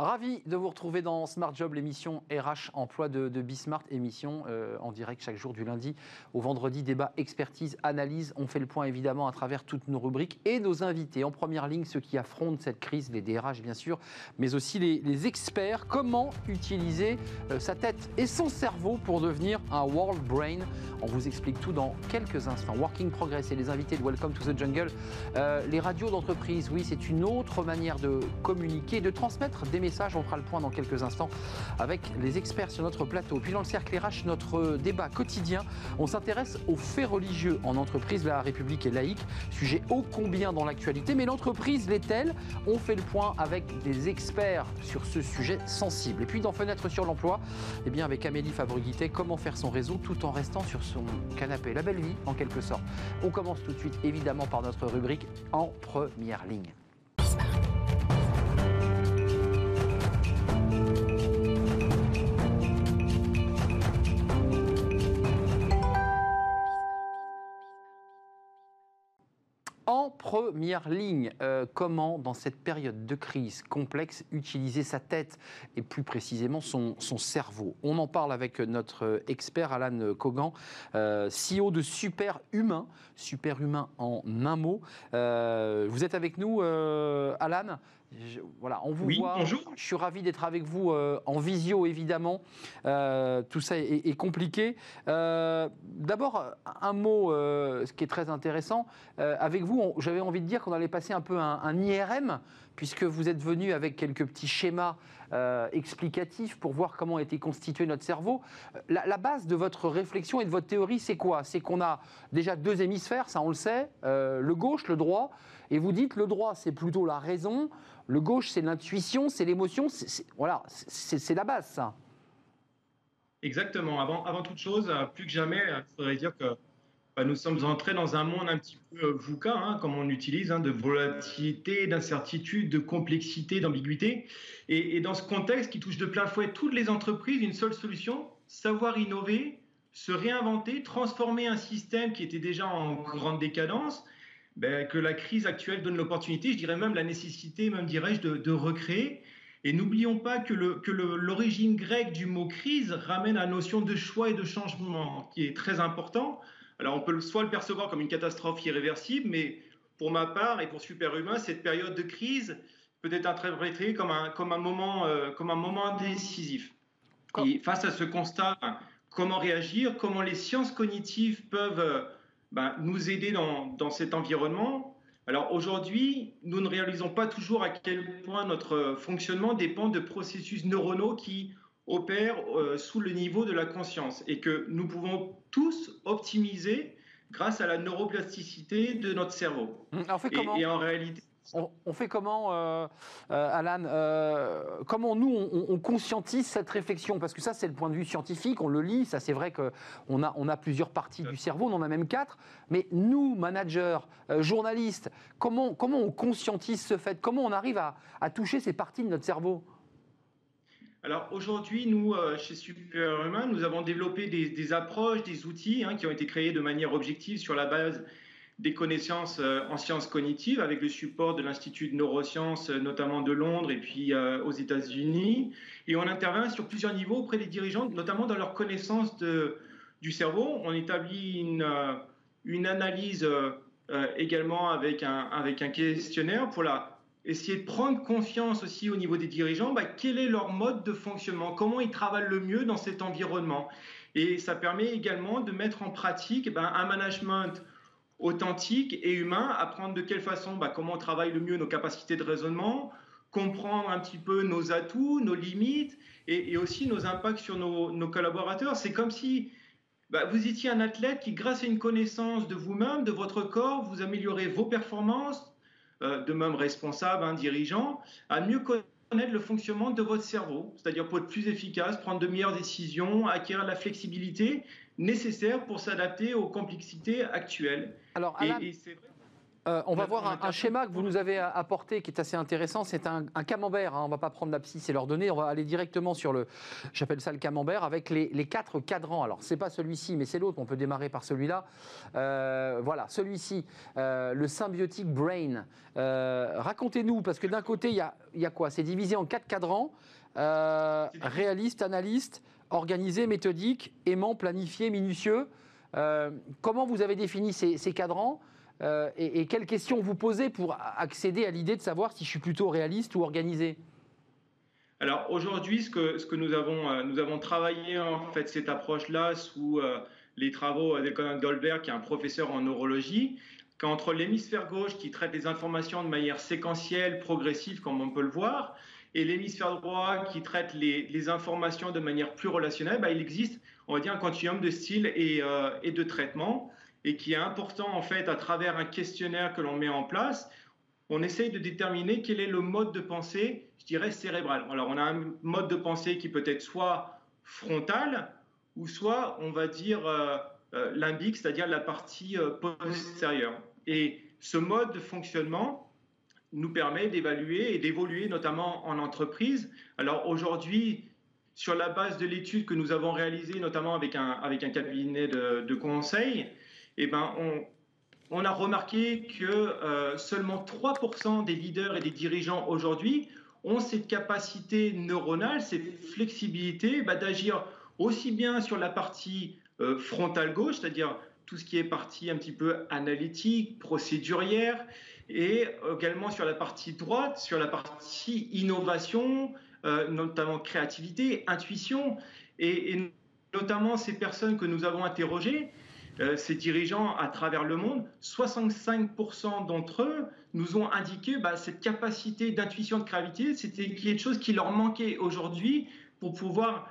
Ravi de vous retrouver dans Smart Job, l'émission RH Emploi de, de Bismart, émission euh, en direct chaque jour du lundi au vendredi, débat, expertise, analyse. On fait le point évidemment à travers toutes nos rubriques et nos invités. En première ligne, ceux qui affrontent cette crise, les DRH bien sûr, mais aussi les, experts. Comment utiliser euh, sa tête et son cerveau pour devenir un world brain? On vous explique tout dans quelques instants. Working Progress et les invités de Welcome to the Jungle. Euh, les radios d'entreprise, oui, c'est une autre manière de communiquer, de transmettre des messages on fera le point dans quelques instants avec les experts sur notre plateau. Puis dans le cercle RH, notre débat quotidien, on s'intéresse aux faits religieux en entreprise. La République est laïque, sujet ô combien dans l'actualité, mais l'entreprise l'est-elle? On fait le point avec des experts sur ce sujet sensible. Et puis dans Fenêtre sur l'emploi, eh bien avec Amélie Fabreguité, comment faire son réseau tout en restant sur son canapé? La belle vie en quelque sorte. On commence tout de suite évidemment par notre rubrique en première ligne. En première ligne, euh, comment, dans cette période de crise complexe, utiliser sa tête et plus précisément son, cerveau? On en parle avec notre expert Alan Kogan, euh, CEO de Super Humain, Super Humain en un mot. Euh, vous êtes avec nous, Alan? Voilà, on vous voit. Bonjour. Je suis ravi d'être avec vous euh, en visio, évidemment. Euh, tout ça est, compliqué. Euh, d'abord, un mot, ce qui est très intéressant. avec vous, j'avais envie de dire qu'on allait passer un peu un, IRM, puisque vous êtes venu avec quelques petits schémas explicatifs pour voir comment était constitué notre cerveau. La, la, base de votre réflexion et de votre théorie, c'est quoi? C'est qu'on a déjà deux hémisphères, ça on le sait, le gauche, le droit. Et vous dites le droit, c'est plutôt la raison, le gauche, c'est l'intuition, c'est l'émotion. Voilà, c'est la base, ça. Exactement. Avant, avant toute chose, euh, plus que jamais, il faudrait dire que nous sommes entrés dans un monde un petit peu euh, VUCA, hein, comme on utilise, hein, de volatilité, d'incertitude, de complexité, d'ambiguïté. Et, et, dans ce contexte qui touche de plein fouet toutes les entreprises, une seule solution, savoir innover, se réinventer, transformer un système qui était déjà en grande décadence ben, que la crise actuelle donne l'opportunité, je dirais même la nécessité, même dirais-je, de, recréer. Et n'oublions pas que, l'origine grecque du mot crise ramène à la notion de choix et de changement, qui est très important. Alors on peut soit le percevoir comme une catastrophe irréversible, mais pour ma part et pour Superhumain, cette période de crise peut être interprétée comme un, comme un, moment, euh, comme un moment décisif. Et face à ce constat, comment réagir, comment les sciences cognitives peuvent euh, ben, nous aider dans, dans cet environnement? Alors aujourd'hui, nous ne réalisons pas toujours à quel point notre fonctionnement dépend de processus neuronaux qui opèrent euh, sous le niveau de la conscience et que nous pouvons tous optimiser grâce à la neuroplasticité de notre cerveau. Alors, fait comment et, et en réalité, on, fait comment, euh, euh, Alan euh, Comment nous, on, conscientise cette réflexion? Parce que ça, c'est le point de vue scientifique, on le lit, ça c'est vrai qu'on a, on a plusieurs parties du cerveau, on en a même quatre. Mais nous, managers, journalistes, comment, comment on conscientise ce fait? Comment on arrive à, toucher ces parties de notre cerveau? Alors aujourd'hui, nous, chez Superhuman, nous avons développé des, approches, des outils hein, qui ont été créés de manière objective sur la base des connaissances euh, en sciences cognitives avec le support de l'Institut de neurosciences, euh, notamment de Londres et puis euh, aux États-Unis. Et on intervient sur plusieurs niveaux auprès des dirigeants, notamment dans leur connaissance du cerveau. On établit une, analyse également avec un questionnaire pour la, essayer de prendre confiance aussi au niveau des dirigeants. Bah, quel est leur mode de fonctionnement? Comment ils travaillent le mieux dans cet environnement? Et ça permet également de mettre en pratique eh ben, un management authentique et humain, apprendre de quelle façon, bah, comment on travaille le mieux nos capacités de raisonnement, comprendre un petit peu nos atouts, nos limites et, aussi nos impacts sur nos, collaborateurs. C'est comme si bah, vous étiez un athlète qui, grâce à une connaissance de vous-même, de votre corps, vous améliorez vos performances, de même responsable, un dirigeant, à mieux connaître le fonctionnement de votre cerveau, c'est-à-dire pour être plus efficace, prendre de meilleures décisions, acquérir la flexibilité nécessaire pour s'adapter aux complexités actuelles. Alors, Alain, et, c'est vrai Euh, on va voir un, schéma que vous nous avez apporté qui est assez intéressant. C'est un, camembert. Hein. On ne va pas prendre l'abscisse et leur donner. On va aller directement sur le, j'appelle ça le camembert, avec les, quatre cadrans. Alors, c'est pas celui-ci, mais c'est l'autre. On peut démarrer par celui-là. Euh, voilà, celui-ci, euh, le symbiotic brain. Racontez-nous, parce que d'un côté, il y a, y a, quoi? C'est divisé en quatre cadrans. réaliste, analyste, organisé, méthodique, aimant, planifié, minutieux. comment vous avez défini ces, ces cadrans? Euh, et, quelles questions vous posez pour accéder à l'idée de savoir si je suis plutôt réaliste ou organisé? Alors aujourd'hui, ce que, euh, nous avons travaillé en fait cette approche-là sous euh, les travaux d'Econon Goldberg, qui est un professeur en neurologie, qu'entre l'hémisphère gauche qui traite les informations de manière séquentielle, progressive, comme on peut le voir, et l'hémisphère droit qui traite les, informations de manière plus relationnelle, bah, il existe, on va dire, un continuum de style et, et de traitement et qui est important en fait à travers un questionnaire que l'on met en place. On essaye de déterminer quel est le mode de pensée, je dirais cérébral. Alors on a un mode de pensée qui peut être soit frontal ou soit on va dire euh, euh, limbique, c'est-à-dire la partie euh, postérieure. Et ce mode de fonctionnement nous permet d'évaluer et d'évoluer notamment en entreprise. Alors aujourd'hui, sur la base de l'étude que nous avons réalisée, notamment avec un, avec un cabinet de, de conseil, eh ben, on, a remarqué que euh, seulement 3% des leaders et des dirigeants aujourd'hui ont cette capacité neuronale, cette flexibilité bah, d'agir aussi bien sur la partie euh, frontale gauche, c'est-à-dire tout ce qui est partie un petit peu analytique, procédurière, et également sur la partie droite, sur la partie innovation, euh, notamment créativité, intuition, et, et, notamment ces personnes que nous avons interrogées, euh, ces dirigeants à travers le monde, 65% d'entre eux nous ont indiqué bah, cette capacité d'intuition de gravité, c'était quelque chose qui leur manquait aujourd'hui pour pouvoir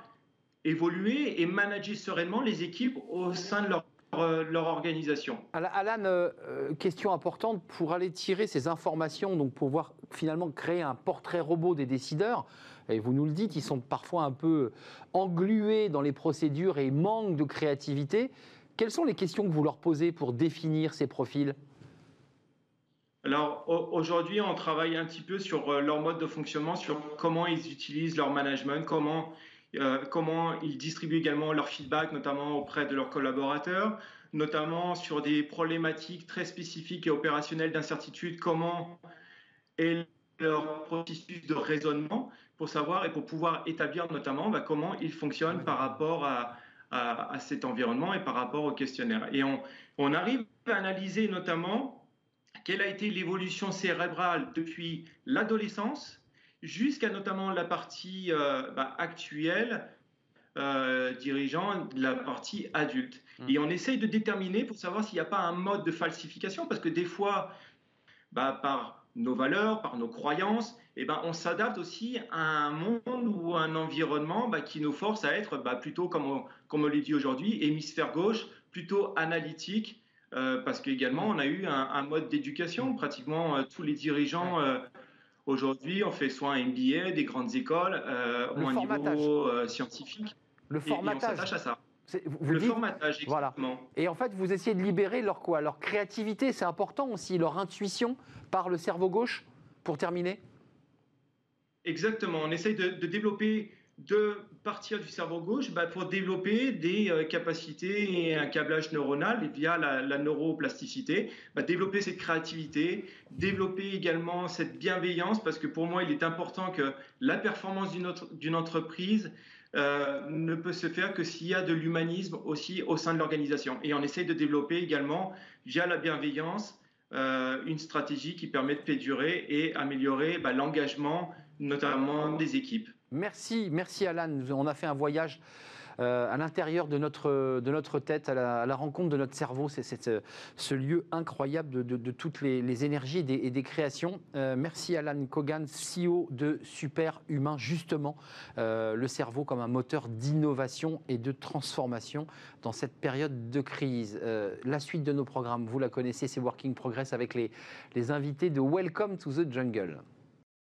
évoluer et manager sereinement les équipes au sein de leur euh, organisation. Alan, euh, question importante pour aller tirer ces informations, donc pour pouvoir finalement créer un portrait robot des décideurs. Et vous nous le dites, ils sont parfois un peu englués dans les procédures et manquent de créativité. Quelles sont les questions que vous leur posez pour définir ces profils? Alors aujourd'hui, on travaille un petit peu sur euh, leur mode de fonctionnement, sur comment ils utilisent leur management, comment, euh, comment ils distribuent également leur feedback, notamment auprès de leurs collaborateurs, notamment sur des problématiques très spécifiques et opérationnelles d'incertitude, comment est leur processus de raisonnement pour savoir et pour pouvoir établir notamment bah, comment ils fonctionnent par rapport à, à, cet environnement et par rapport au questionnaire. Et on, on arrive à analyser notamment quelle a été l'évolution cérébrale depuis l'adolescence jusqu'à notamment la partie euh, bah, actuelle euh, dirigeant la partie adulte. Mmh. Et on essaye de déterminer pour savoir s'il n'y a pas un mode de falsification, parce que des fois, bah, par nos valeurs, par nos croyances, eh ben, on s'adapte aussi à un monde ou un environnement bah, qui nous force à être plutôt, comme on, comme on l'a dit aujourd'hui, hémisphère gauche, plutôt analytique, euh, parce qu'également, on a eu un, mode d'éducation. Pratiquement euh, tous les dirigeants euh, aujourd'hui ont fait soit un MBA, des grandes écoles, ou un niveau scientifique. Le formatage. Et, on à ça. Vous le formatage, exactement. Voilà. Et en fait, vous essayez de libérer leur quoi? Leur créativité, c'est important aussi, leur intuition par le cerveau gauche, pour terminer? Exactement. On essaye de, développer, de partir du cerveau gauche bah, pour développer des euh, capacités et un câblage neuronal via la, neuroplasticité, bah, développer cette créativité, développer également cette bienveillance, parce que pour moi, il est important que la performance d'une entreprise euh, ne peut se faire que s'il y a de l'humanisme aussi au sein de l'organisation. Et on essaye de développer également, via la bienveillance, euh, une stratégie qui permet de pédurer et améliorer bah, l'engagement notamment des équipes. Merci, merci Alan. On a fait un voyage euh, à l'intérieur de notre, tête, à la, rencontre de notre cerveau. C'est euh, ce lieu incroyable de, toutes les, énergies et des, créations. Euh, merci Alan Kogan, CEO de Super Humain, justement, le cerveau comme un moteur d'innovation et de transformation dans cette période de crise. la suite de nos programmes, vous la connaissez, c'est Working Progress avec les, les invités de Welcome to the Jungle.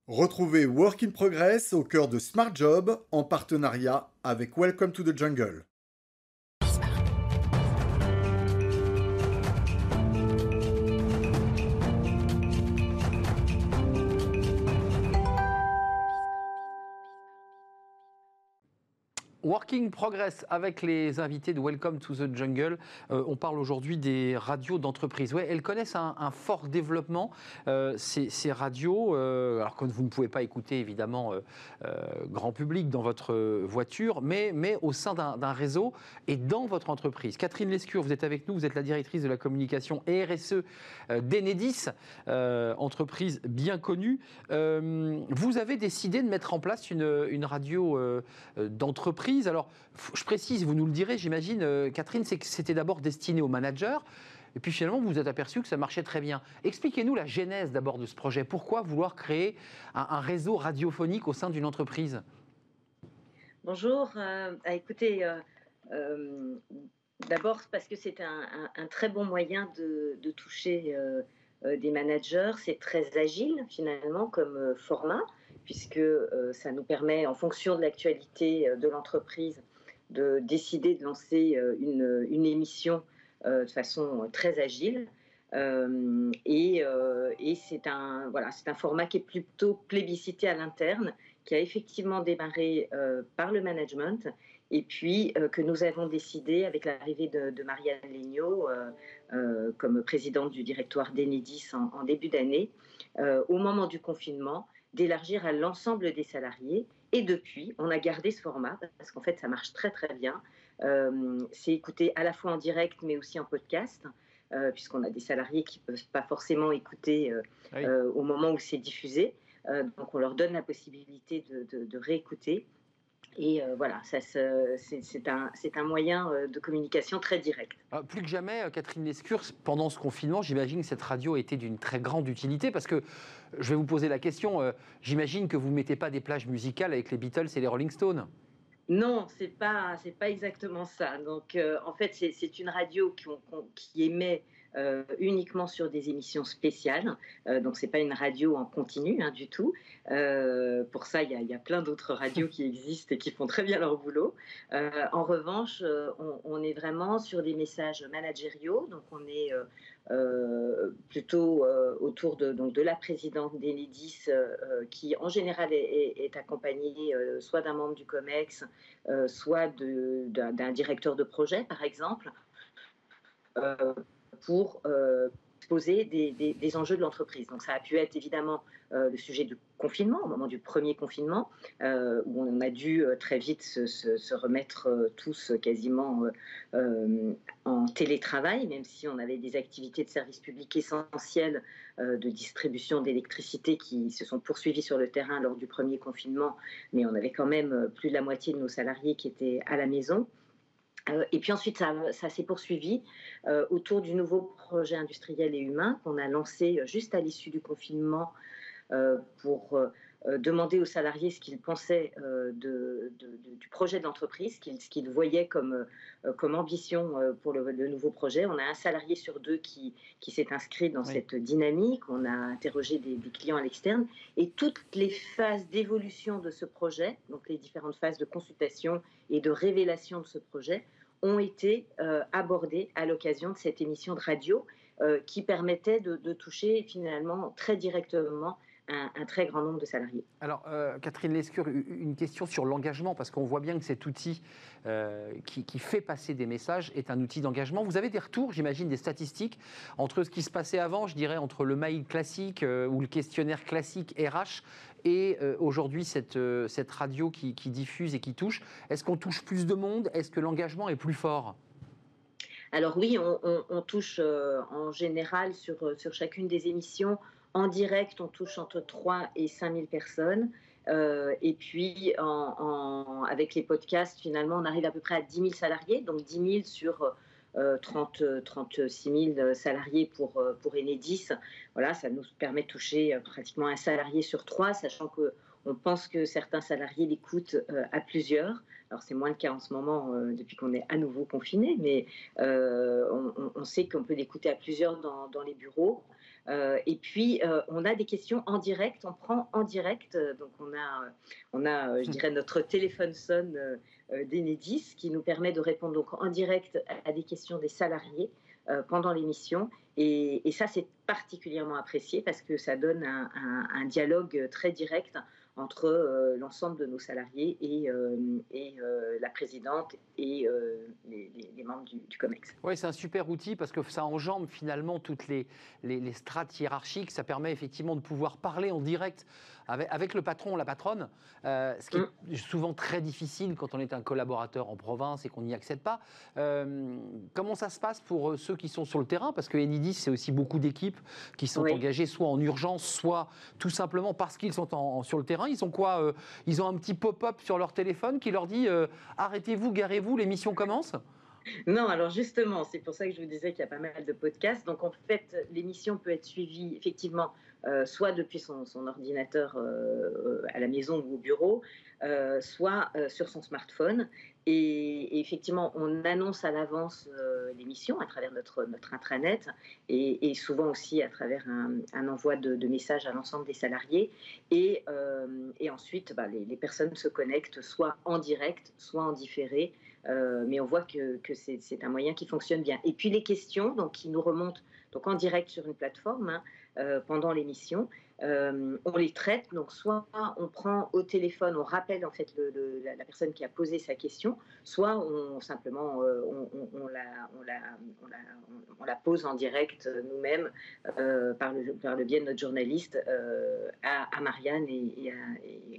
Retrouvez Work in Progress au cœur de Smart Job en partenariat avec Welcome to the Jungle. Working Progress avec les invités de Welcome to the Jungle. Euh, on parle aujourd'hui des radios d'entreprise. Elles connaissent un, fort développement, euh, ces, radios. Euh, alors que vous ne pouvez pas écouter évidemment grand public dans votre voiture, mais, mais au sein d'un réseau et dans votre entreprise. Catherine Lescure, vous êtes avec nous, vous êtes la directrice de la communication RSE d'Enedis, entreprise bien connue. vous avez décidé de mettre en place une, une radio d'entreprise alors, je précise, vous nous le direz, j'imagine, euh, Catherine, c'est que c'était d'abord destiné aux managers. Et puis finalement, vous vous êtes aperçu que ça marchait très bien. Expliquez-nous la genèse d'abord de ce projet. Pourquoi vouloir créer un, réseau radiophonique au sein d'une entreprise? Bonjour. Euh, ah, écoutez, euh, d'abord parce que c'est un, très bon moyen de, de toucher des managers. C'est très agile finalement comme format puisque euh, ça nous permet, en fonction de l'actualité euh, de l'entreprise, de décider de lancer euh, une, émission de façon très agile. et, c'est un, format qui est plutôt plébiscité à l'interne, qui a effectivement démarré par le management et puis que nous avons décidé, avec l'arrivée de, Marianne Legnaud comme présidente du directoire d'Enedis en, début d'année, au moment du confinement, d'élargir à l'ensemble des salariés. Et depuis, on a gardé ce format parce qu'en fait, ça marche très très bien. Euh, c'est écouté à la fois en direct mais aussi en podcast. Euh, puisqu'on a des salariés qui ne peuvent pas forcément écouter euh, au moment où c'est diffusé. donc on leur donne la possibilité de réécouter. Et euh, voilà, c'est un, un, moyen de communication très direct. Ah, plus que jamais, Catherine Lescure, pendant ce confinement, j'imagine que cette radio était d'une très grande utilité parce que, je vais vous poser la question, j'imagine que vous ne mettez pas des plages musicales avec les Beatles et les Rolling Stones non, c'est pas pas exactement ça. Donc en fait c'est une radio qui émet euh, uniquement sur des émissions spéciales. Euh, donc, ce n'est pas une radio en continu hein, du tout. Euh, pour ça, il y, a plein d'autres radios qui existent et qui font très bien leur boulot. en revanche, on, est vraiment sur des messages managériaux. Donc, on est plutôt autour de, donc, de la présidente d'Enedis, qui en général est, est accompagnée soit d'un membre du COMEX, soit d'un directeur de projet, par exemple pour euh, poser des, enjeux de l'entreprise. Donc ça a pu être évidemment euh, le sujet du confinement, au moment du premier confinement, euh, où on a dû très vite se, remettre tous quasiment en télétravail, même si on avait des activités de service public essentielles de distribution d'électricité qui se sont poursuivies sur le terrain lors du premier confinement, mais on avait quand même plus de la moitié de nos salariés qui étaient à la maison. Euh, et puis ensuite, ça, s'est poursuivi euh, autour du nouveau projet industriel et humain qu'on a lancé euh, juste à l'issue du confinement pour demander aux salariés ce qu'ils pensaient du projet de l'entreprise, ce qu'ils voyaient comme, comme ambition pour le, nouveau projet. On a un salarié sur deux qui, qui s'est inscrit dans cette dynamique. On a interrogé des, des clients à l'externe. Et toutes les phases d'évolution de ce projet, donc les différentes phases de consultation et de révélation de ce projet, ont été euh, abordés à l'occasion de cette émission de radio euh, qui permettait de, toucher finalement très directement un, très grand nombre de salariés. Alors, euh, Catherine Lescure, une question sur l'engagement, parce qu'on voit bien que cet outil qui, fait passer des messages est un outil d'engagement. Vous avez des retours, j'imagine, des statistiques entre ce qui se passait avant, je dirais, entre le mail classique ou le questionnaire classique RH et euh, aujourd'hui cette, euh, cette radio qui, diffuse et qui touche. Est-ce qu'on touche plus de monde? Est-ce que l'engagement est plus fort? Alors oui, on, touche euh, en général sur, sur chacune des émissions. En direct, on touche entre 3 et 5 000 personnes. et puis, en, avec les podcasts, finalement, on arrive à peu près à 10 000 salariés, donc 10 000 sur 30, 36 000 salariés pour, euh, pour Enedis. Voilà, ça nous permet de toucher euh, pratiquement un salarié sur trois, sachant que on pense que certains salariés l'écoutent euh, à plusieurs. Alors c'est moins le cas en ce moment depuis qu'on est à nouveau confiné, mais on, sait qu'on peut l'écouter à plusieurs dans, dans les bureaux. Euh, et puis, euh, on a des questions en direct, on prend en direct. Euh, donc, on a, on a je dirais, notre téléphone sonne d'Enedis qui nous permet de répondre donc, en direct à des questions des salariés pendant l'émission. Et, ça, c'est particulièrement apprécié parce que ça donne un, dialogue très direct entre euh, l'ensemble de nos salariés et, euh, euh, la présidente et les, membres du, COMEX. Oui, c'est un super outil parce que ça enjambe finalement toutes les strates hiérarchiques. Ça permet effectivement de pouvoir parler en direct avec, avec le patron ou la patronne, euh, ce qui est mm. souvent très difficile quand on est un collaborateur en province et qu'on n'y accède pas. Euh, comment ça se passe pour euh, ceux qui sont sur le terrain? Parce que Enidis, c'est aussi beaucoup d'équipes qui sont oui. engagées soit en urgence, soit tout simplement parce qu'ils sont en, sur le terrain. Ils ont quoi euh, Ils ont un petit pop-up sur leur téléphone qui leur dit arrêtez-vous, garez-vous, l'émission commence? Non, alors justement, c'est pour ça que je vous disais qu'il y a pas mal de podcasts. Donc en fait, l'émission peut être suivie effectivement soit depuis son, ordinateur euh, à la maison ou au bureau, euh, soit euh, sur son smartphone. Et, effectivement, on annonce à l'avance euh, l'émission à travers notre, intranet et, souvent aussi à travers un, envoi de, messages à l'ensemble des salariés. Et, ensuite, bah, les, personnes se connectent soit en direct, soit en différé. mais on voit que, c'est un moyen qui fonctionne bien. Et puis les questions donc, qui nous remontent donc en direct sur une plateforme, hein, euh, pendant l'émission. Euh, on les traite, donc soit on prend au téléphone, on rappelle en fait la, personne qui a posé sa question, soit on simplement euh, on, la, pose en direct euh, nous-mêmes euh, par, le, biais de notre journaliste euh, à, Marianne et,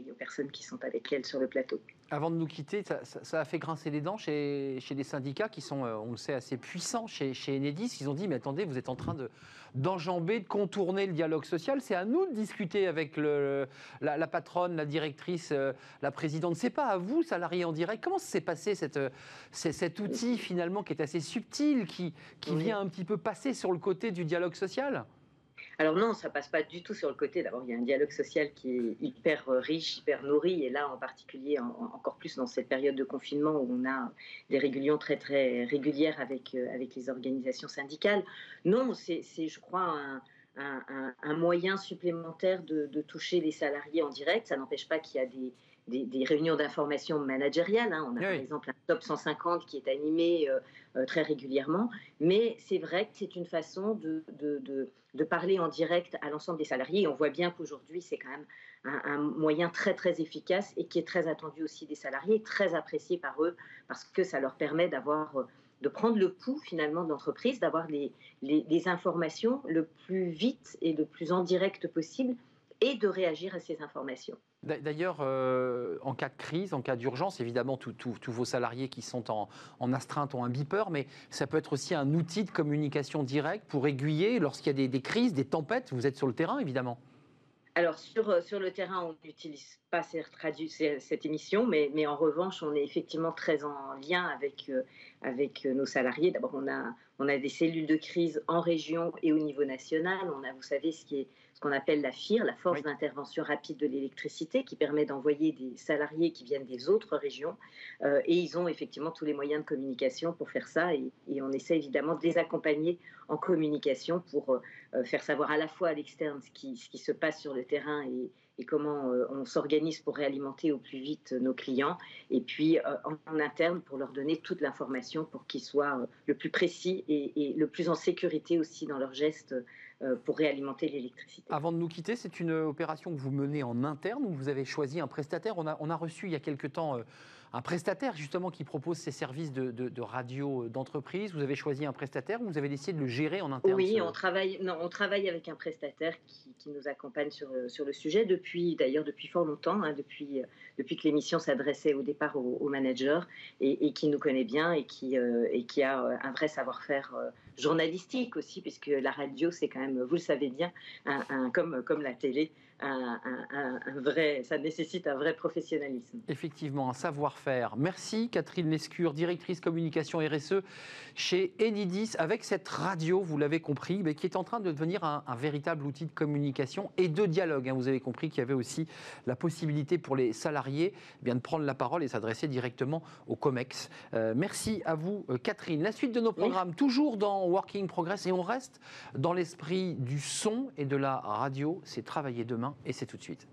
aux personnes qui sont avec elle sur le plateau. Avant de nous quitter, ça, a fait grincer les dents chez, chez des syndicats qui sont, on le sait, assez puissants chez Enedis. Ils ont dit, mais attendez, vous êtes en train de d'enjamber, de contourner le dialogue social. C'est à nous de discuter avec le, la, la, patronne, la directrice, euh, la présidente. C'est pas à vous, salariés en direct. Comment s'est passé cette, cet outil finalement qui est assez subtil, qui, qui oui. vient un petit peu passer sur le côté du dialogue social? Alors non, ça passe pas du tout sur le côté. D'abord, il y a un dialogue social qui est hyper euh, riche, hyper nourri, et là en particulier, en, encore plus dans cette période de confinement où on a des régulions très très régulières avec euh, avec les organisations syndicales. Non, c'est je crois un, un, un, moyen supplémentaire de, de, toucher les salariés en direct. Ça n'empêche pas qu'il y a des, des, des réunions d'information managériales. Hein. On a oui. par exemple un top 150 qui est animé euh, euh, très régulièrement, mais c'est vrai que c'est une façon de, de, de, de, parler en direct à l'ensemble des salariés. On voit bien qu'aujourd'hui, c'est quand même un, un, moyen très très efficace et qui est très attendu aussi des salariés, très apprécié par eux, parce que ça leur permet d'avoir... Euh, de prendre le pouls finalement de l'entreprise, d'avoir les, les, les, informations le plus vite et le plus en direct possible et de réagir à ces informations. D'ailleurs, euh, en cas de crise, en cas d'urgence, évidemment, tous vos salariés qui sont en, en, astreinte ont un beeper, mais ça peut être aussi un outil de communication directe pour aiguiller lorsqu'il y a des, crises, des tempêtes. Vous êtes sur le terrain, évidemment. Alors, sur, sur le terrain, on n'utilise pas cette émission, mais, mais, en revanche, on est effectivement très en lien avec, euh, avec nos salariés. D'abord, on a, on a des cellules de crise en région et au niveau national. On a, vous savez, ce qui est ce qu'on appelle la FIR, la force oui. d'intervention rapide de l'électricité, qui permet d'envoyer des salariés qui viennent des autres régions. Euh, et ils ont effectivement tous les moyens de communication pour faire ça. Et, et on essaie évidemment de les accompagner en communication pour euh, faire savoir à la fois à l'externe ce qui, ce qui se passe sur le terrain et, et comment euh, on s'organise pour réalimenter au plus vite nos clients, et puis euh, en, interne pour leur donner toute l'information pour qu'ils soient euh, le plus précis et, et, le plus en sécurité aussi dans leurs gestes pour réalimenter l'électricité. Avant de nous quitter, c'est une opération que vous menez en interne ou vous avez choisi un prestataire on a, on a reçu il y a quelque temps un prestataire justement qui propose ces services de, de, de radio d'entreprise. Vous avez choisi un prestataire ou vous avez décidé de le gérer en interne Oui, on travaille, non, on travaille avec un prestataire qui, qui nous accompagne sur, sur, le sujet depuis d'ailleurs depuis fort longtemps, hein, depuis, depuis que l'émission s'adressait au départ aux, aux managers et, et, qui nous connaît bien et qui, euh, et qui a euh, un vrai savoir-faire euh, journalistique aussi, puisque la radio c'est quand même, vous le savez bien, un, un, comme, comme la télé, un, un, un, vrai, ça nécessite un vrai professionnalisme. Effectivement, un savoir-faire. Merci Catherine Lescure, directrice communication RSE chez Enidis, avec cette radio, vous l'avez compris, mais qui est en train de devenir un, véritable outil de communication et de dialogue. Hein. Vous avez compris qu'il y avait aussi la possibilité pour les salariés eh bien, de prendre la parole et s'adresser directement au COMEX. Euh, merci à vous euh, Catherine. La suite de nos programmes, oui. toujours dans Working Progress, et on reste dans l'esprit du son et de la radio, c'est travailler demain et c'est tout de suite.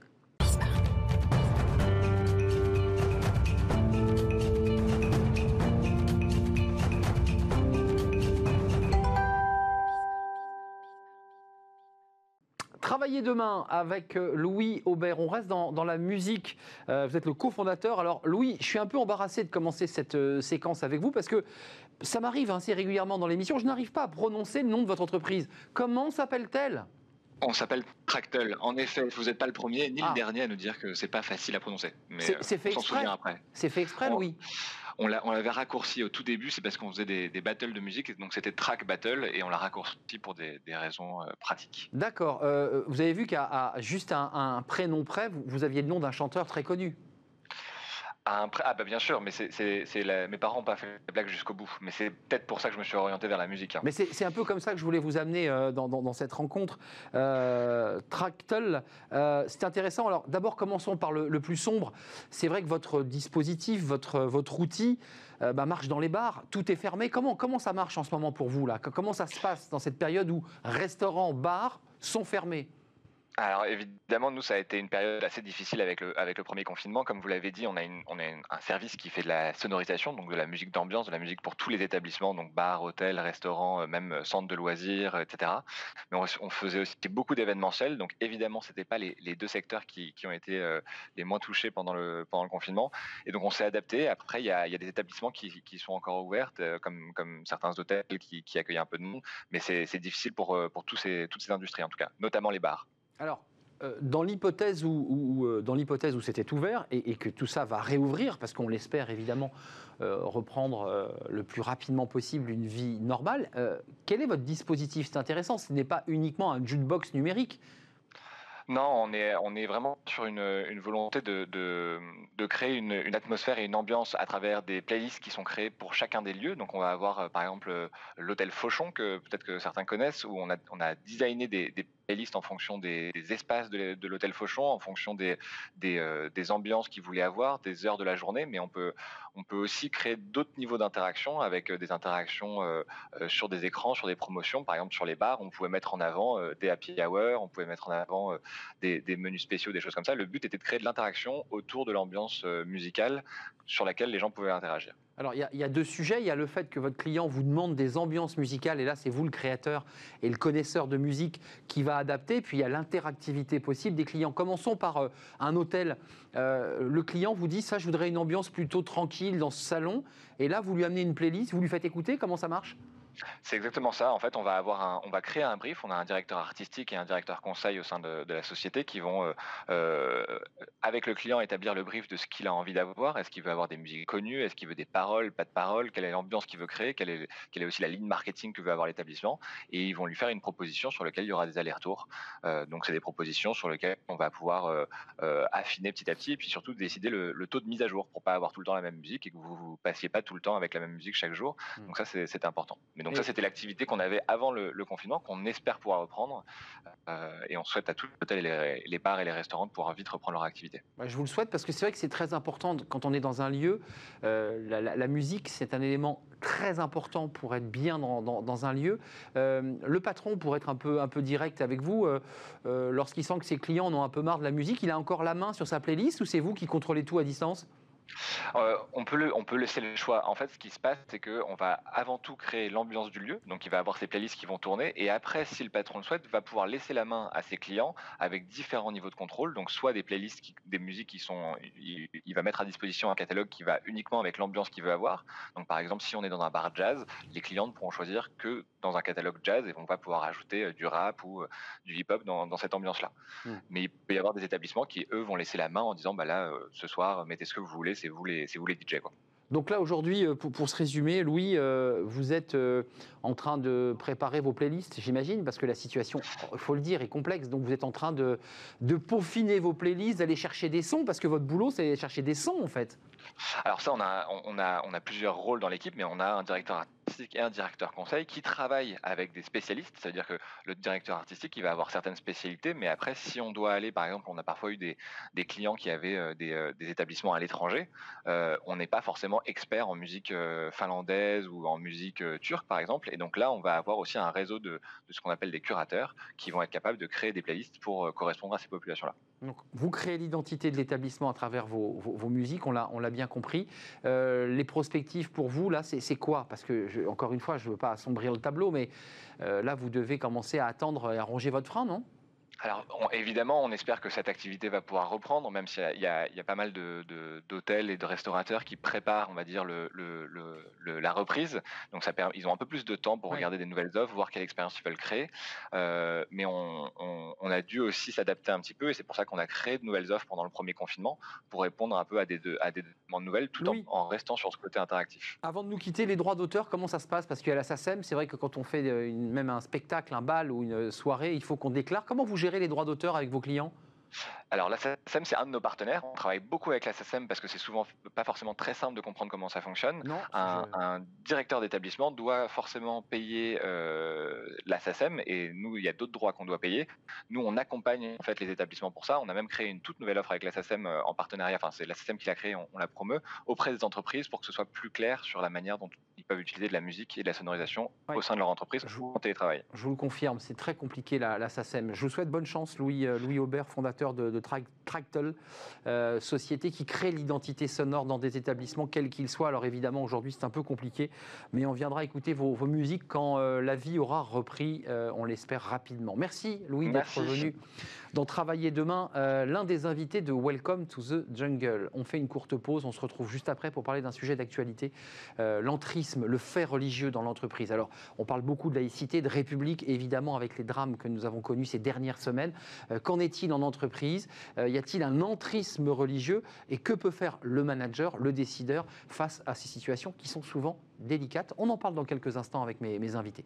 Travailler demain avec euh, Louis Aubert. On reste dans, la musique. Euh, vous êtes le cofondateur. Alors, Louis, je suis un peu embarrassé de commencer cette euh, séquence avec vous parce que ça m'arrive assez régulièrement dans l'émission. Je n'arrive pas à prononcer le nom de votre entreprise. Comment s'appelle-t-elle? On s'appelle Tractel. En effet, vous n'êtes pas le premier ni le ah. dernier à nous dire que c'est pas facile à prononcer. C'est fait, exprès. C'est fait exprès, Louis on l'avait raccourci au tout début, c'est parce qu'on faisait des, battles de musique, donc c'était track battle, et on l'a raccourci pour des, raisons euh, pratiques. D'accord. Euh, vous avez vu qu'à juste un, prénom près, vous aviez le nom d'un chanteur très connu. Ah, bah bien sûr, mais mes parents n'ont pas fait la blague jusqu'au bout. Mais c'est peut-être pour ça que je me suis orienté vers la musique. Hein. Mais c'est, un peu comme ça que je voulais vous amener euh, dans, cette rencontre. Euh, Tractel, euh, c'est intéressant. Alors d'abord, commençons par le, plus sombre. C'est vrai que votre dispositif, votre, outil, bah, marche dans les bars. Tout est fermé. Comment, comment ça marche en ce moment pour vous là? Comment ça se passe dans cette période où restaurants, bars sont fermés? Alors évidemment, nous, ça a été une période assez difficile avec le, avec le premier confinement. Comme vous l'avez dit, on a, une, on a un service qui fait de la sonorisation, donc de la musique d'ambiance, de la musique pour tous les établissements, donc bars, hôtels, restaurants, euh, même euh, centres de loisirs, etc. Mais on, faisait aussi beaucoup d'événementiels, donc évidemment, ce n'étaient pas les, les, deux secteurs qui, qui ont été euh, les moins touchés pendant le, pendant le confinement. Et donc on s'est adapté. Après, il y a, y a, des établissements qui, qui sont encore ouverts, comme, comme certains hôtels qui, qui accueillent un peu de monde, mais c'est difficile pour, pour tous ces, toutes ces industries, en tout cas, notamment les bars. Alors, euh, dans l'hypothèse où, euh, où c'était ouvert et, que tout ça va réouvrir, parce qu'on l'espère évidemment euh, reprendre le plus rapidement possible une vie normale, quel est votre dispositif? C'est intéressant, ce n'est pas uniquement un jukebox numérique. Non, on est, vraiment sur une, volonté de, créer une, atmosphère et une ambiance à travers des playlists qui sont créées pour chacun des lieux. Donc on va avoir par exemple l'hôtel Fauchon, que peut-être que certains connaissent, où on a, on designé des, des listes en fonction des, espaces de, l'hôtel Fauchon, en fonction des, euh, des, ambiances qu'ils voulaient avoir, des heures de la journée, mais on peut, on peut aussi créer d'autres niveaux d'interaction avec euh, des interactions euh, sur des écrans, sur des promotions. Par exemple, sur les bars, on pouvait mettre en avant des happy hour, on pouvait mettre en avant des, menus spéciaux, des choses comme ça. Le but était de créer de l'interaction autour de l'ambiance musicale sur laquelle les gens pouvaient interagir. Alors, il y, a deux sujets. Il y a le fait que votre client vous demande des ambiances musicales, et là, c'est vous le créateur et le connaisseur de musique qui va adapter. Puis, il y a l'interactivité possible des clients. Commençons par euh, un hôtel. Euh, le client vous dit, ça, je voudrais une ambiance plutôt tranquille dans ce salon. Et là, vous lui amenez une playlist, vous lui faites écouter. Comment ça marche? C'est exactement ça. En fait, on va avoir un, on va créer un brief. On a un directeur artistique et un directeur conseil au sein de, la société qui vont, euh, euh, avec le client, établir le brief de ce qu'il a envie d'avoir. Est-ce qu'il veut avoir des musiques connues? Est-ce qu'il veut des paroles, pas de paroles? Quelle est l'ambiance qu'il veut créer? Quelle est, quelle est aussi la ligne marketing que veut avoir l'établissement? Et ils vont lui faire une proposition sur laquelle il y aura des allers-retours. Euh, donc, c'est des propositions sur lesquelles on va pouvoir affiner petit à petit et puis surtout décider le, taux de mise à jour pour pas avoir tout le temps la même musique et que vous, vous passiez pas tout le temps avec la même musique chaque jour. Mmh. Donc ça, c'est important donc ça, c'était l'activité qu'on avait avant le, confinement, qu'on espère pouvoir reprendre. Euh, et on souhaite à tous les, les, bars et les restaurants de pouvoir vite reprendre leur activité. Bah, je vous le souhaite parce que c'est vrai que c'est très important quand on est dans un lieu. Euh, la, musique, c'est un élément très important pour être bien dans, un lieu. Euh, le patron, pour être un peu, un peu direct avec vous, lorsqu'il sent que ses clients en ont un peu marre de la musique, il a encore la main sur sa playlist ou c'est vous qui contrôlez tout à distance? Euh, on, peut on peut laisser le choix. En fait, ce qui se passe, c'est qu'on va avant tout créer l'ambiance du lieu. Donc, il va avoir ses playlists qui vont tourner. Et après, si le patron le souhaite, va pouvoir laisser la main à ses clients avec différents niveaux de contrôle. Donc, soit des playlists, des musiques qui sont. Il, va mettre à disposition un catalogue qui va uniquement avec l'ambiance qu'il veut avoir. Donc, par exemple, si on est dans un bar jazz, les clients ne pourront choisir que dans un catalogue jazz et on va pouvoir ajouter euh, du rap ou euh, du hip-hop dans, cette ambiance-là. Hmm. Mais il peut y avoir des établissements qui, eux, vont laisser la main en disant bah là, ce soir, mettez ce que vous voulez c'est vous les, c'est vous les DJ. Quoi. Donc là, aujourd'hui, euh, pour, se résumer, Louis, euh, vous êtes euh, en train de préparer vos playlists, j'imagine, parce que la situation, il faut le dire, est complexe. Donc vous êtes en train de, de peaufiner vos playlists, d'aller chercher des sons, parce que votre boulot, c'est chercher des sons, en fait. Alors ça, on a, on a, on a plusieurs rôles dans l'équipe, mais on a un directeur et un directeur conseil qui travaillent avec des spécialistes. C'est-à-dire que le directeur artistique, il va avoir certaines spécialités, mais après, si on doit aller, par exemple, on a parfois eu des, clients qui avaient euh, des, euh, des, établissements à l'étranger, euh, on n'est pas forcément expert en musique finlandaise ou en musique turque, par exemple. Et donc là, on va avoir aussi un réseau de ce qu'on appelle des curateurs qui vont être capables de créer des playlists pour correspondre à ces populations-là. Donc, vous créez l'identité de l'établissement à travers vos, vos, musiques, on l'a bien compris. Euh, les prospectives pour vous, là, c'est quoi? Parce que, encore une fois, je ne veux pas assombrir le tableau, mais euh, là, vous devez commencer à attendre et à ronger votre frein, non? Alors évidemment, on espère que cette activité va pouvoir reprendre, même s'il y, a pas mal d'hôtels et de restaurateurs qui préparent, on va dire, la reprise. Donc ça ils ont un peu plus de temps pour regarder des nouvelles offres, voir quelle expérience ils veulent créer. Euh, mais on, a dû aussi s'adapter un petit peu, et c'est pour ça qu'on a créé de nouvelles offres pendant le premier confinement pour répondre un peu à des, à des demandes nouvelles, tout en, restant sur ce côté interactif. Avant de nous quitter, les droits d'auteur, comment ça se passe? Parce qu'à la SACEM, c'est vrai que quand on fait même un spectacle, un bal ou une soirée, il faut qu'on déclare. Comment vous les droits d'auteur avec vos clients? Alors la SACEM, c'est un de nos partenaires. On travaille beaucoup avec la SACEM parce que c'est souvent pas forcément très simple de comprendre comment ça fonctionne. un, directeur d'établissement doit forcément payer euh, la SACEM et nous, il y a d'autres droits qu'on doit payer. Nous, on accompagne en fait les établissements pour ça. On a même créé une toute nouvelle offre avec la SACEM euh, en partenariat. Enfin, c'est la SACEM qui l'a créée, on, la promeut auprès des entreprises pour que ce soit plus clair sur la manière dont ils peuvent utiliser de la musique et de la sonorisation au sein de leur entreprise je, en télétravail. Je vous le confirme, c'est très compliqué la, la SACEM. Je vous souhaite bonne chance, Louis, euh, Louis Aubert, fondateur de, de Tractel, euh, société qui crée l'identité sonore dans des établissements, quels qu'ils soient. Alors évidemment, aujourd'hui, c'est un peu compliqué, mais on viendra écouter vos, musiques quand euh, la vie aura repris, on l'espère rapidement. Merci, Louis, d'être venu dans Travailler demain, l'un des invités de Welcome to the Jungle. On fait une courte pause, on se retrouve juste après pour parler d'un sujet d'actualité, l'entrisme, le fait religieux dans l'entreprise. Alors, on parle beaucoup de laïcité, de république, évidemment, avec les drames que nous avons connus ces dernières semaines. Qu'en est-il en entreprise? Euh, y a-t-il un entrisme religieux? Et que peut faire le manager, le décideur, face à ces situations qui sont souvent délicates? On en parle dans quelques instants avec mes invités.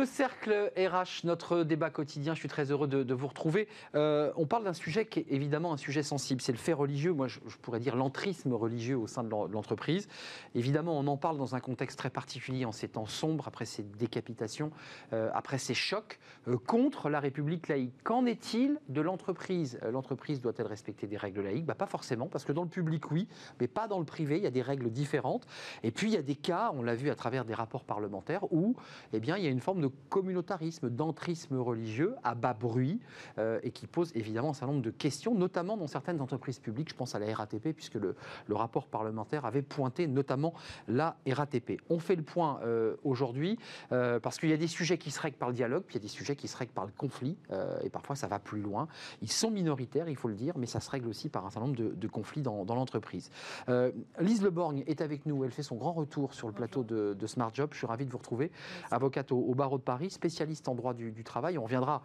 Le cercle RH, notre débat quotidien, je suis très heureux de, vous retrouver. Euh, on parle d'un sujet qui est évidemment un sujet sensible, c'est le fait religieux, moi je, pourrais dire l'entrisme religieux au sein de l'entreprise. Évidemment, on en parle dans un contexte très particulier, en ces temps sombres, après ces décapitations, euh, après ces chocs euh, contre la République laïque. Qu'en est-il de l'entreprise? L'entreprise doit-elle respecter des règles laïques? Bah, Pas forcément, parce que dans le public, oui, mais pas dans le privé, il y a des règles différentes. Et puis il y a des cas, on l'a vu à travers des rapports parlementaires, où eh bien, il y a une forme de communautarisme, d'entrisme religieux à bas bruit euh, et qui pose évidemment un certain nombre de questions, notamment dans certaines entreprises publiques. Je pense à la RATP, puisque le, rapport parlementaire avait pointé notamment la RATP. On fait le point euh, aujourd'hui euh, parce qu'il y a des sujets qui se règlent par le dialogue, puis il y a des sujets qui se règlent par le conflit, et parfois ça va plus loin. Ils sont minoritaires, il faut le dire, mais ça se règle aussi par un certain nombre de, conflits dans, l'entreprise. Lise Leborgne est avec nous, elle fait son grand retour sur le plateau de, Smart Job. Je suis ravi de vous retrouver, avocate au barreau Paris spécialiste en droit du, travail. On reviendra.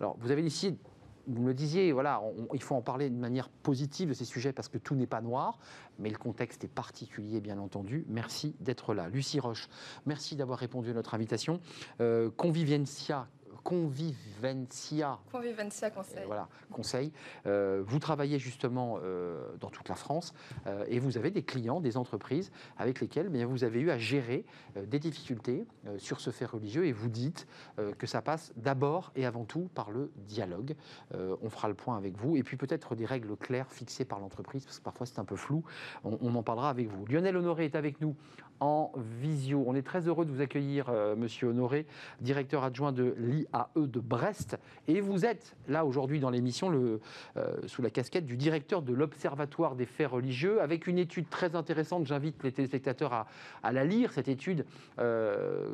Alors, vous avez ici vous me le disiez, voilà, il faut en parler de manière positive de ces sujets parce que tout n'est pas noir, mais le contexte est particulier, bien entendu. Merci d'être là. Lucie Roche, merci d'avoir répondu à notre invitation. Euh, Conviviencia, Convivencia. Convivencia Conseil. voilà, Conseil. Euh, vous travaillez justement euh, dans toute la France euh, et vous avez des clients, des entreprises avec lesquelles bien, vous avez eu à gérer des difficultés sur ce fait religieux et vous dites que ça passe d'abord et avant tout par le dialogue. on fera le point avec vous et puis peut-être des règles claires fixées par l'entreprise parce que parfois c'est un peu flou. On, on, en parlera avec vous. Lionel Honoré est avec nous en visio. On est très heureux de vous accueillir, Monsieur Honoré, directeur adjoint de l'IA eux de Brest. Et vous êtes là aujourd'hui dans l'émission euh, sous la casquette du directeur de l'Observatoire des faits religieux, avec une étude très intéressante. J'invite les téléspectateurs à, la lire, cette étude euh,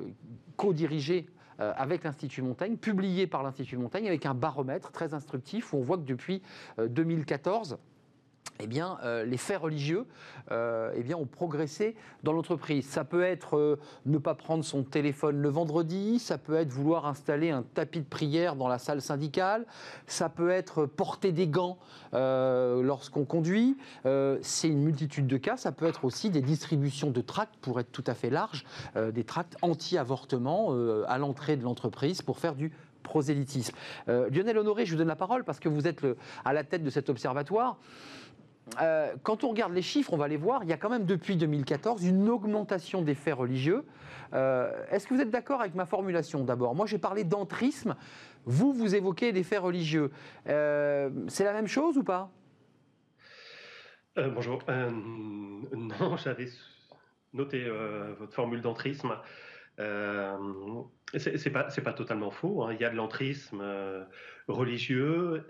co-dirigée euh, avec l'Institut Montaigne, publiée par l'Institut Montaigne, avec un baromètre très instructif où on voit que depuis 2014, eh bien, euh, les faits religieux euh, eh bien, ont progressé dans l'entreprise. Ça peut être euh, ne pas prendre son téléphone le vendredi, ça peut être vouloir installer un tapis de prière dans la salle syndicale, ça peut être porter des gants lorsqu'on conduit. C'est une multitude de cas. Ça peut être aussi des distributions de tracts, pour être tout à fait large, des tracts anti-avortement à l'entrée de l'entreprise pour faire du prosélytisme. Lionel Honoré, je vous donne la parole parce que vous êtes à la tête de cet observatoire. Euh, quand on regarde les chiffres, on va les voir, il y a quand même depuis 2014 une augmentation des faits religieux. Euh, est-ce que vous êtes d'accord avec ma formulation d'abord? Moi j'ai parlé d'entrisme, vous, vous évoquez des faits religieux. Euh, c'est la même chose ou pas? Bonjour. non, j'avais noté votre formule d'entrisme. C'est pas, pas totalement faux. Hein. Il y a de l'entrisme euh, religieux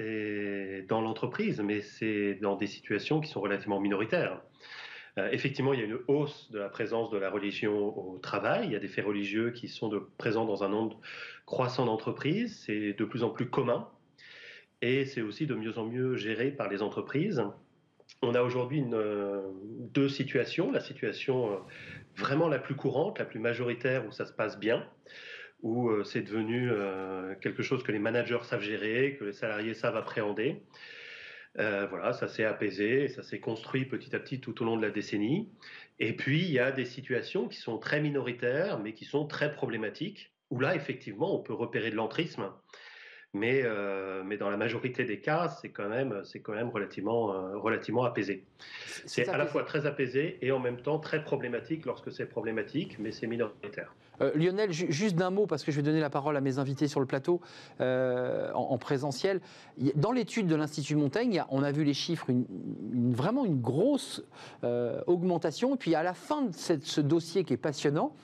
dans l'entreprise, mais c'est dans des situations qui sont relativement minoritaires. Euh, effectivement, il y a une hausse de la présence de la religion au travail. Il y a des faits religieux qui sont de, présents dans un nombre croissant d'entreprises. C'est de plus en plus commun. Et c'est aussi de mieux en mieux géré par les entreprises. On a aujourd'hui euh, deux situations. La situation vraiment la plus courante, la plus majoritaire, où ça se passe bien, où euh, c'est devenu euh, quelque chose que les managers savent gérer, que les salariés savent appréhender. Euh, voilà, ça s'est apaisé, ça s'est construit petit à petit tout au long de la décennie. Et puis, il y a des situations qui sont très minoritaires, mais qui sont très problématiques, où là, effectivement, on peut repérer de l'entrisme mais, euh, mais dans la majorité des cas, c'est quand même, c'est quand même relativement, euh, relativement apaisé. C'est à la fois très apaisé et en même temps très problématique lorsque c'est problématique, mais c'est minoritaire. Euh, Lionel, juste d'un mot, parce que je vais donner la parole à mes invités sur le plateau en, présentiel. Dans l'étude de l'Institut Montaigne, on a vu les chiffres, une, vraiment une grosse augmentation. Et puis à la fin de ce dossier qui est passionnant,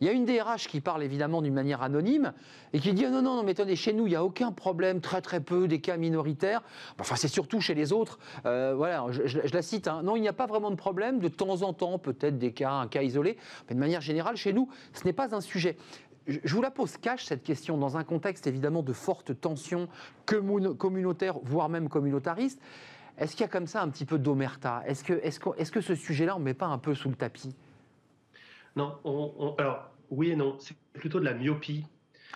il y a une DRH qui parle évidemment d'une manière anonyme et qui dit non, non, non, mais attendez, chez nous, il n'y a aucun problème, très très peu, des cas minoritaires. Enfin, c'est surtout chez les autres. Euh, voilà, je, la cite. Hein. Non, il n'y a pas vraiment de problème. De temps en temps, peut-être des cas, un cas isolé. Mais de manière générale, chez nous, ce n'est pas un sujet. Je vous la pose cache, cette question, dans un contexte évidemment de forte tension communautaire, voire même communautariste. Est-ce qu'il y a comme ça un petit peu d'omerta? Est-ce que, est -ce est -ce que ce sujet-là, on ne met pas un peu sous le tapis? Non, alors oui et non, c'est plutôt de la myopie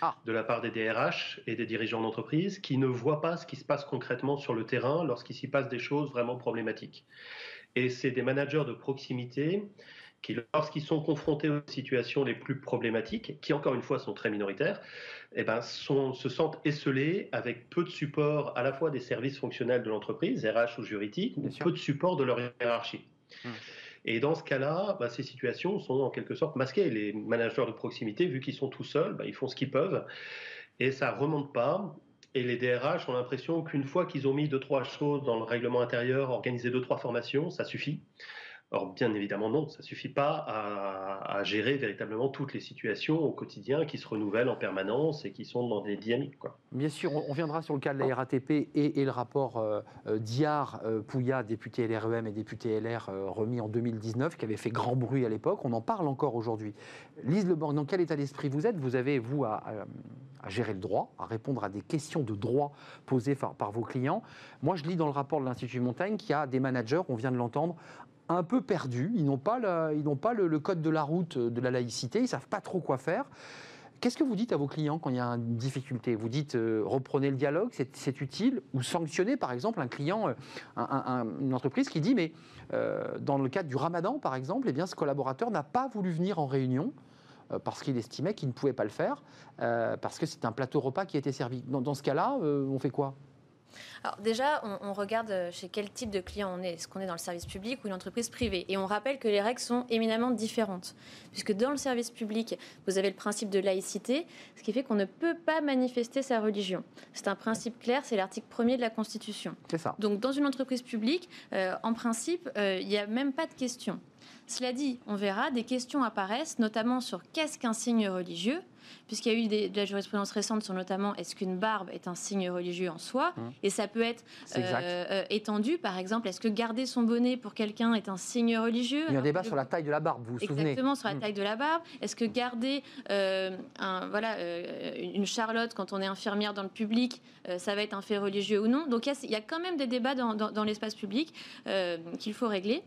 ah. de la part des DRH et des dirigeants d'entreprise qui ne voient pas ce qui se passe concrètement sur le terrain lorsqu'il s'y passe des choses vraiment problématiques. Et c'est des managers de proximité qui, lorsqu'ils sont confrontés aux situations les plus problématiques, qui encore une fois sont très minoritaires, eh ben, se sentent esselés avec peu de support à la fois des services fonctionnels de l'entreprise, RH ou juridique, ou peu de support de leur hiérarchie. Hum. Et dans ce cas-là, bah, ces situations sont en quelque sorte masquées. Les managers de proximité, vu qu'ils sont tout seuls, bah, ils font ce qu'ils peuvent. Et ça ne remonte pas. Et les DRH ont l'impression qu'une fois qu'ils ont mis deux, trois choses dans le règlement intérieur, organisé deux, trois formations, ça suffit. Alors bien évidemment non, ça suffit pas à, gérer véritablement toutes les situations au quotidien qui se renouvellent en permanence et qui sont dans des dynamiques. Quoi. Bien sûr, on viendra sur le cas de la RATP et, le rapport euh, euh Diar euh, Pouya, député LREM et député LR euh, remis en 2019, qui avait fait grand bruit à l'époque. On en parle encore aujourd'hui. Lise Leborg, dans quel état d'esprit vous êtes? Vous avez, vous, à, gérer le droit, à répondre à des questions de droit posées par, par vos clients. Moi, je lis dans le rapport de l'Institut Montaigne qu'il y a des managers, on vient de l'entendre, un peu perdus. Ils n'ont pas, ils n'ont pas le, code de la route de la laïcité, ils savent pas trop quoi faire. Qu'est-ce que vous dites à vos clients quand il y a une difficulté? Vous dites euh, reprenez le dialogue, c'est utile Ou sanctionnez par exemple un client, euh, une entreprise qui dit mais euh, dans le cadre du ramadan par exemple, eh bien, ce collaborateur n'a pas voulu venir en réunion parce qu'il estimait qu'il ne pouvait pas le faire, parce que c'est un plateau repas qui a été servi. dans ce cas-là, on fait quoi? Alors déjà, on, regarde euh, chez quel type de client on est. Est-ce qu'on est dans le service public ou une entreprise privée? Et on rappelle que les règles sont éminemment différentes. Puisque dans le service public, vous avez le principe de laïcité, ce qui fait qu'on ne peut pas manifester sa religion. C'est un principe clair, c'est l'article 1er de la Constitution. C'est ça. Donc dans une entreprise publique, euh, en principe, euh, il n'y a même pas de question. Cela dit, on verra, des questions apparaissent, notamment sur qu'est-ce qu'un signe religieux puisqu'il y a eu de la jurisprudence récente sur notamment est-ce qu'une barbe est un signe religieux en soi, mmh. et ça peut être euh, euh, étendu, par exemple, est-ce que garder son bonnet pour quelqu'un est un signe religieux? Il y a un débat sur la taille de la barbe, vous vous souvenez? Exactement, sur la mmh. taille de la barbe. Est-ce que garder euh, un, voilà, une charlotte quand on est infirmière dans le public, ça va être un fait religieux ou non? Donc il y, a quand même des débats dans, l'espace public qu'il faut régler.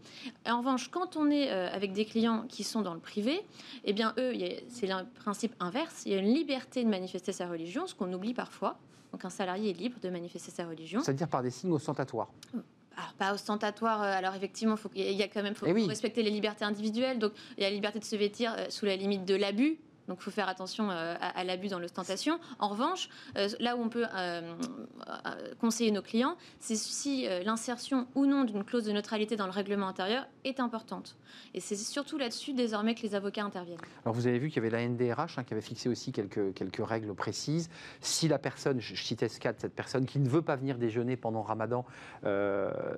En revanche, quand on est avec des clients qui sont dans le privé, eh bien eux, c'est un principe inverse il y a une liberté de manifester sa religion, ce qu'on oublie parfois. Donc un salarié est libre de manifester sa religion. C'est-à-dire par des signes ostentatoires alors, pas ostentatoire. Euh, alors, effectivement, il y a quand même faut, eh respecter les libertés individuelles. Donc, il y a la liberté de se vêtir euh, sous la limite de l'abus. Donc il faut faire attention euh, à, l'abus dans l'ostentation. En revanche, euh, là où on peut euh, conseiller nos clients, c'est si l'insertion ou non d'une clause de neutralité dans le règlement intérieur est importante. Et c'est surtout là-dessus désormais que les avocats interviennent. Alors vous avez vu qu'il y avait la NDRH hein, qui avait fixé aussi quelques, règles précises. Si la personne, je cas de cette personne qui ne veut pas venir déjeuner pendant Ramadan,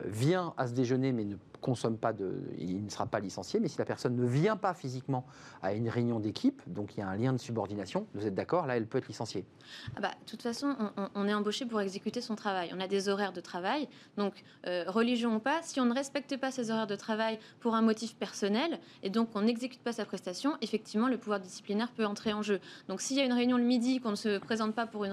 vient à ce déjeuner mais ne consomme pas de, il ne sera pas licencié, mais si la personne ne vient pas physiquement à une réunion d'équipe, donc il y a un lien de subordination, vous êtes d'accord, là elle peut être licenciée. Ah bah, de toute façon, on, est embauché pour exécuter son travail. On a des horaires de travail, donc euh, religion ou pas, si on ne respecte pas ces horaires de travail pour un motif personnel et donc on n'exécute pas sa prestation, effectivement le pouvoir disciplinaire peut entrer en jeu. Donc s'il y a une réunion le midi qu'on ne se présente pas pour une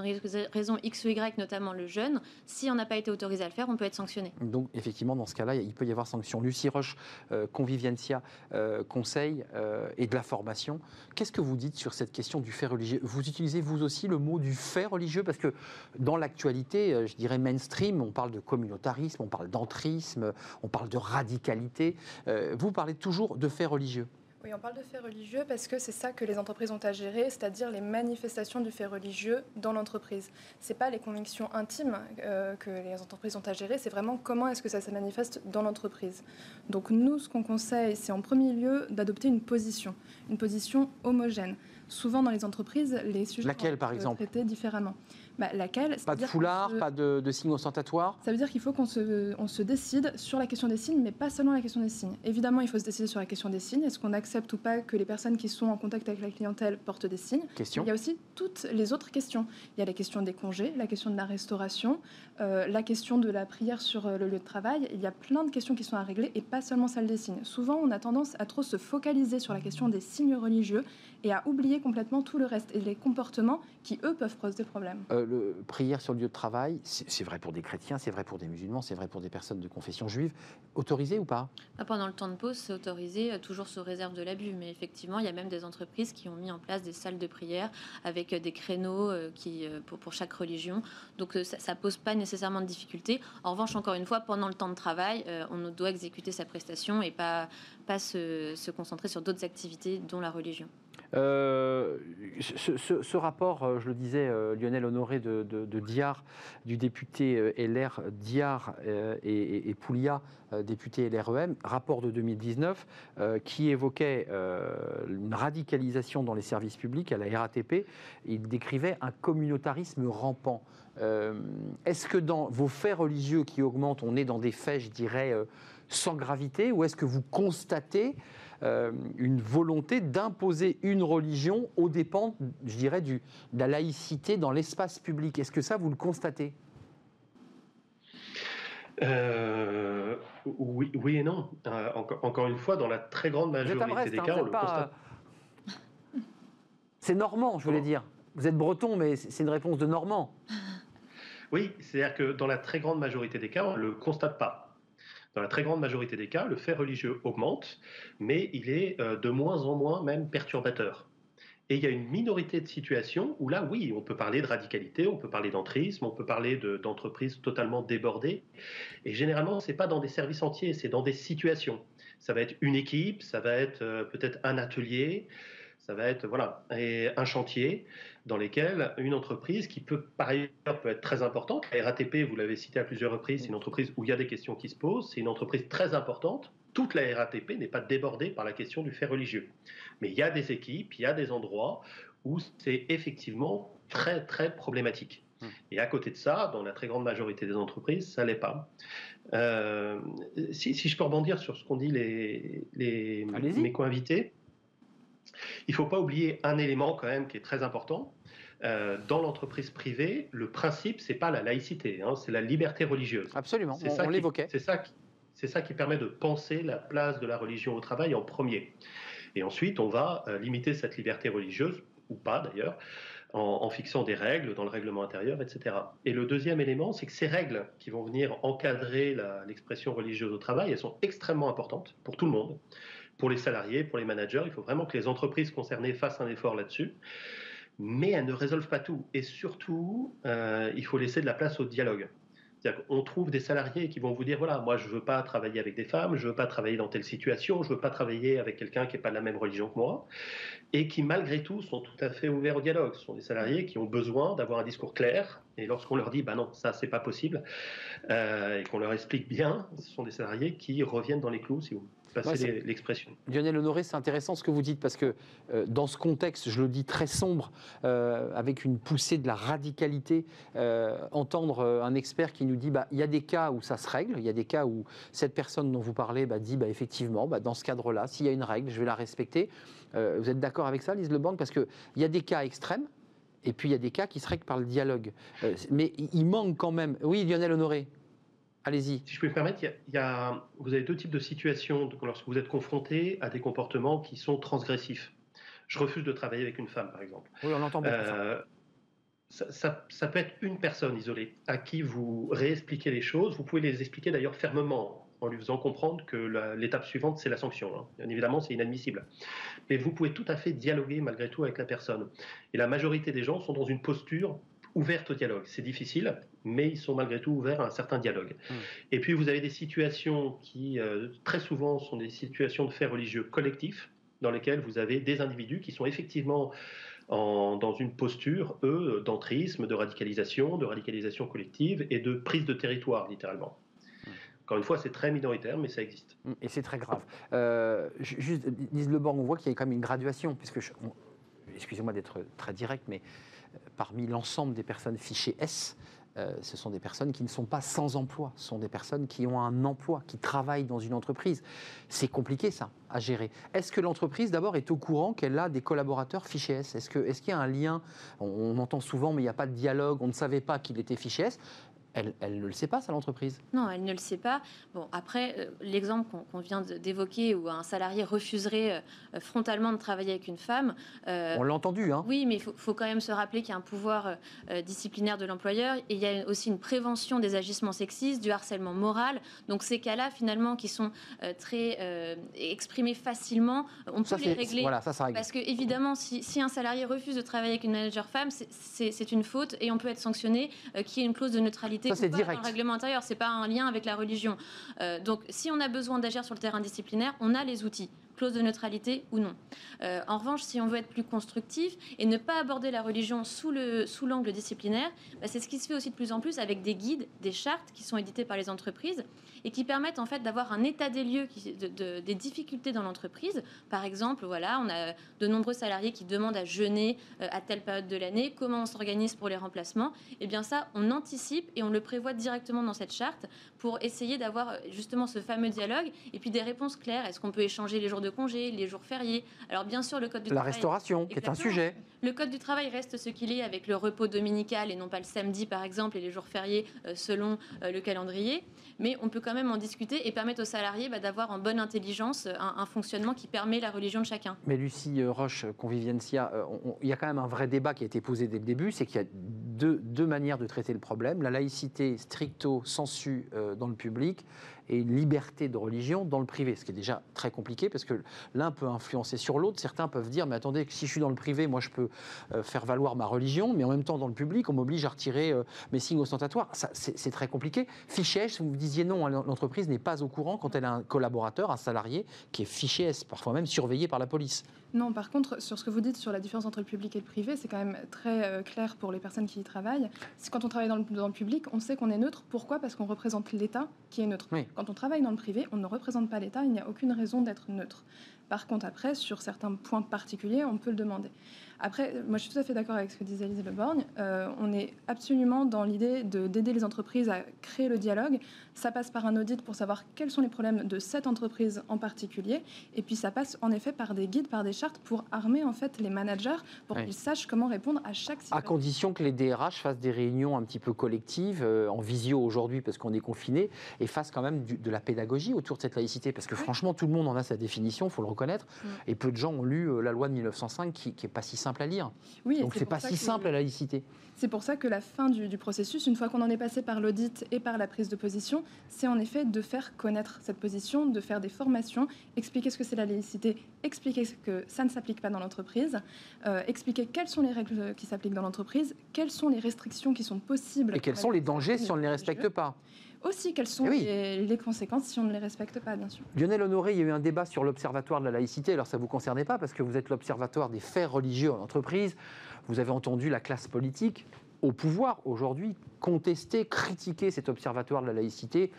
raison X ou Y, notamment le jeune, si on n'a pas été autorisé à le faire, on peut être sanctionné. Donc effectivement, dans ce cas-là, il peut y avoir sanction. Lucie Roche, euh, Convivientia, euh, conseil euh, et de la formation. Qu'est-ce que vous dites sur cette question du fait religieux? Vous utilisez vous aussi le mot du fait religieux? Parce que dans l'actualité, je dirais mainstream, on parle de communautarisme, on parle d'entrisme, on parle de radicalité. vous parlez toujours de fait religieux. Oui, on parle de faits religieux parce que c'est ça que les entreprises ont à gérer, c'est-à-dire les manifestations du fait religieux dans l'entreprise. Ce n'est pas les convictions intimes euh, que les entreprises ont à gérer, c'est vraiment comment est-ce que ça se manifeste dans l'entreprise. Donc nous, ce qu'on conseille, c'est en premier lieu d'adopter une position, une position homogène. Souvent dans les entreprises, les sujets Laquelle, par exemple? traités différemment. Bah, laquelle? Pas de foulard, pas de, de signes ostentatoires? Ça veut dire qu'il faut qu'on se, on se décide sur la question des signes, mais pas seulement la question des signes. Évidemment, il faut se décider sur la question des signes. Est-ce qu'on accepte ou pas que les personnes qui sont en contact avec la clientèle portent des signes? Question. Il y a aussi toutes les autres questions. Il y a la question des congés, la question de la restauration, euh, la question de la prière sur euh, le lieu de travail. Il y a plein de questions qui sont à régler et pas seulement celle des signes. Souvent, on a tendance à trop se focaliser sur la question des signes religieux et à oublier complètement tout le reste et les comportements qui, eux, peuvent poser des problèmes. Euh, le prière sur le lieu de travail, c'est vrai pour des chrétiens, c'est vrai pour des musulmans, c'est vrai pour des personnes de confession juive. Autorisé ou pas? Ah, Pendant le temps de pause, c'est autorisé, euh, toujours sous réserve de l'abus. Mais effectivement, il y a même des entreprises qui ont mis en place des salles de prière avec euh, des créneaux qui, pour, chaque religion. Donc ça ne pose pas nécessairement de difficulté. En revanche, encore une fois, pendant le temps de travail, on doit exécuter sa prestation et pas, pas se concentrer sur d'autres activités, dont la religion. Euh, ce, rapport, euh, je le disais, euh, Lionel Honoré de, de, Diar, du député LR Diar et, et, Poulia, député LREM, rapport de 2019, qui évoquait une radicalisation dans les services publics à la RATP. Il décrivait un communautarisme rampant. est-ce que dans vos faits religieux qui augmentent, on est dans des faits, je dirais, sans gravité, ou est-ce que vous constatez euh, une volonté d'imposer une religion aux dépens, je dirais, du, de la laïcité dans l'espace public. Est-ce que ça, vous le constatez? Euh, oui, oui et non. Euh, encore, une fois, dans la très grande majorité des hein, cas, on le constate. C'est normand, je voulais dire. Vous êtes breton, mais c'est une réponse de normand. Oui, c'est-à-dire que dans la très grande majorité des cas, on ne le constate pas. Dans la très grande majorité des cas, le fait religieux augmente, mais il est euh, de moins en moins même perturbateur. Et il y a une minorité de situations où là, oui, on peut parler de radicalité, on peut parler d'entrisme, on peut parler d'entreprises totalement débordées. Et généralement, ce n'est pas dans des services entiers, c'est dans des situations. Ça va être une équipe, ça va être euh, peut-être un atelier, ça va être voilà, et un chantier dans lesquels une entreprise qui peut par ailleurs peut être très importante, la RATP, vous l'avez cité à plusieurs reprises, c'est une entreprise où il y a des questions qui se posent, c'est une entreprise très importante. Toute la RATP n'est pas débordée par la question du fait religieux. Mais il y a des équipes, il y a des endroits où c'est effectivement très très problématique. Hum. Et à côté de ça, dans la très grande majorité des entreprises, ça l'est pas. Euh, si, je peux rebondir sur ce qu'ont dit les, les mes co-invités, il ne faut pas oublier un élément quand même qui est très important. Euh, dans l'entreprise privée, le principe, c'est pas la laïcité, hein, c'est la liberté religieuse. Absolument, on, on l'évoquait. C'est ça, qui, c'est ça qui permet de penser la place de la religion au travail en premier. Et ensuite, on va euh, limiter cette liberté religieuse, ou pas d'ailleurs, en, fixant des règles dans le règlement intérieur, etc. Et le deuxième élément, c'est que ces règles qui vont venir encadrer l'expression religieuse au travail, elles sont extrêmement importantes pour tout le monde pour les salariés, pour les managers. Il faut vraiment que les entreprises concernées fassent un effort là-dessus. Mais elles ne résolvent pas tout. Et surtout, euh, il faut laisser de la place au dialogue. On trouve des salariés qui vont vous dire voilà, moi je ne veux pas travailler avec des femmes, je ne veux pas travailler dans telle situation, je ne veux pas travailler avec quelqu'un qui n'est pas de la même religion que moi, et qui malgré tout sont tout à fait ouverts au dialogue. Ce sont des salariés qui ont besoin d'avoir un discours clair, et lorsqu'on leur dit bah non, ça c'est pas possible, euh, et qu'on leur explique bien, ce sont des salariés qui reviennent dans les clous, si vous passer l'expression. Lionel Honoré, c'est intéressant ce que vous dites, parce que euh, dans ce contexte, je le dis très sombre, euh, avec une poussée de la radicalité, euh, entendre un expert qui nous dit, bah, il y a des cas où ça se règle, il y a des cas où cette personne dont vous parlez bah, dit, bah, effectivement, bah, dans ce cadre-là, s'il y a une règle, je vais la respecter. vous êtes d'accord avec ça, Lise Lebanc Parce qu'il y a des cas extrêmes, et puis il y a des cas qui se règlent par le dialogue. mais il manque quand même... Oui, Lionel Honoré Allez-y. Si je peux me permettre, il y, a, vous avez deux types de situations lorsque vous êtes confronté à des comportements qui sont transgressifs. Je refuse de travailler avec une femme, par exemple. Oui, on entend beaucoup euh, ça. Ça, peut être une personne isolée à qui vous réexpliquez les choses. Vous pouvez les expliquer d'ailleurs fermement en lui faisant comprendre que l'étape suivante, c'est la sanction. Hein. Bien évidemment, c'est inadmissible. Mais vous pouvez tout à fait dialoguer malgré tout avec la personne. Et la majorité des gens sont dans une posture ouverte au dialogue. C'est difficile, mais ils sont malgré tout ouverts à un certain dialogue. Mmh. Et puis vous avez des situations qui, euh, très souvent, sont des situations de faits religieux collectifs, dans lesquels vous avez des individus qui sont effectivement dans une posture, eux, d'entrisme, de radicalisation, de radicalisation collective et de prise de territoire, littéralement. Mmh. Encore une fois, c'est très minoritaire, mais ça existe. Mmh. Et c'est très grave. Euh, juste, Lise Leborg, on voit qu'il y a quand même une graduation, puisque, excusez-moi d'être très direct, mais parmi l'ensemble des personnes fichées S, euh, ce sont des personnes qui ne sont pas sans emploi, ce sont des personnes qui ont un emploi, qui travaillent dans une entreprise. C'est compliqué ça à gérer. Est-ce que l'entreprise d'abord est au courant qu'elle a des collaborateurs fichés Est-ce qu'il y a un lien? On, entend souvent mais il n'y a pas de dialogue, on ne savait pas qu'il était fiché elle, ne le sait pas, ça, l'entreprise? Non, elle ne le sait pas. Bon, après, euh, l'exemple qu'on vient d'évoquer où un salarié refuserait euh, frontalement de travailler avec une femme. Euh, On l'a entendu, hein Oui, mais il faut, quand même se rappeler qu'il y a un pouvoir disciplinaire de l'employeur et il y a aussi une prévention des agissements sexistes, du harcèlement moral. Donc, ces cas-là, finalement, qui sont très exprimés facilement, on peut les régler. Voilà, ça, ça règle. Parce que, évidemment, si, si, un salarié refuse de travailler avec une manager femme, c'est une faute et on peut être sanctionné, qui est une clause de neutralité ça, c'est direct. Dans le règlement intérieur, c'est pas un lien avec la religion. Euh, donc, si on a besoin d'agir sur le terrain disciplinaire, on a les outils clause de neutralité ou non. Euh, en revanche, si on veut être plus constructif et ne pas aborder la religion sous l'angle sous disciplinaire, bah, c'est ce qui se fait aussi de plus en plus avec des guides, des chartes qui sont édités par les entreprises et qui permettent en fait d'avoir un état des lieux des difficultés dans l'entreprise. Par exemple, voilà, on a de nombreux salariés qui demandent à jeûner euh, à telle période de l'année, comment on s'organise pour les remplacements? Et eh bien ça, on anticipe et on le prévoit directement dans cette charte pour essayer d'avoir euh, justement ce fameux dialogue et puis des réponses claires. Est-ce qu'on peut échanger les jours de de congé, les jours fériés. Alors bien sûr, le code du la travail... La restauration, qui est un sujet. Le code du travail reste ce qu'il est avec le repos dominical et non pas le samedi, par exemple, et les jours fériés euh, selon euh, le calendrier. Mais on peut quand même en discuter et permettre aux salariés bah, d'avoir en bonne intelligence un, fonctionnement qui permet la religion de chacun. Mais Lucie euh, Roche, Conviviencia, il y a quand même un vrai débat qui a été posé dès le début, c'est qu'il y a deux, deux, manières de traiter le problème. La laïcité stricto sensu dans le public et une liberté de religion dans le privé, ce qui est déjà très compliqué parce que l'un peut influencer sur l'autre. Certains peuvent dire, mais attendez, si je suis dans le privé, moi je peux euh, faire valoir ma religion, mais en même temps dans le public, on m'oblige à retirer euh, mes signes ostentatoires. C'est très compliqué. Fiché S, vous me disiez non, hein, l'entreprise n'est pas au courant quand elle a un collaborateur, un salarié qui est fiché S, parfois même surveillé par la police. Non, par contre, sur ce que vous dites sur la différence entre le public et le privé, c'est quand même très euh, clair pour les personnes qui y travaillent. Quand on travaille dans le, dans le public, on sait qu'on est neutre. Pourquoi? Parce qu'on représente l'État qui est neutre. Quand on travaille dans le privé, on ne représente pas l'État, il n'y a aucune raison d'être neutre. Par contre, après, sur certains points particuliers, on peut le demander. Après, moi, je suis tout à fait d'accord avec ce que disait Lise Leborgne. Euh, on est absolument dans l'idée d'aider les entreprises à créer le dialogue. Ça passe par un audit pour savoir quels sont les problèmes de cette entreprise en particulier. Et puis, ça passe en effet par des guides, par des chartes pour armer en fait les managers pour qu'ils sachent comment répondre à chaque situation. À condition que les DRH fassent des réunions un petit peu collectives, euh, en visio aujourd'hui parce qu'on est confiné, et fassent quand même de la pédagogie autour de cette laïcité. Parce que franchement, tout le monde en a sa définition, il faut le reconnaître. Mm. Et peu de gens ont lu euh, la loi de 1905 qui n'est pas si simple à lire. Oui, Donc c'est pas si simple la laïcité. C'est pour ça que la fin du, processus, une fois qu'on en est passé par l'audit et par la prise de position, c'est en effet de faire connaître cette position, de faire des formations, expliquer ce que c'est la laïcité, expliquer que ça ne s'applique pas dans l'entreprise, euh, expliquer quelles sont les règles qui s'appliquent dans l'entreprise, quelles sont les restrictions qui sont possibles. Et quels sont les dangers si on ne les respecte pas aussi quelles sont eh les, conséquences si on ne les respecte pas, bien sûr. Lionel Honoré, il y a eu un débat sur l'Observatoire de la laïcité. Alors, ça ne vous concernait pas parce que vous êtes l'Observatoire des faits religieux en entreprise. Vous avez entendu la classe politique au pouvoir aujourd'hui, contester, critiquer cet observatoire de la laïcité,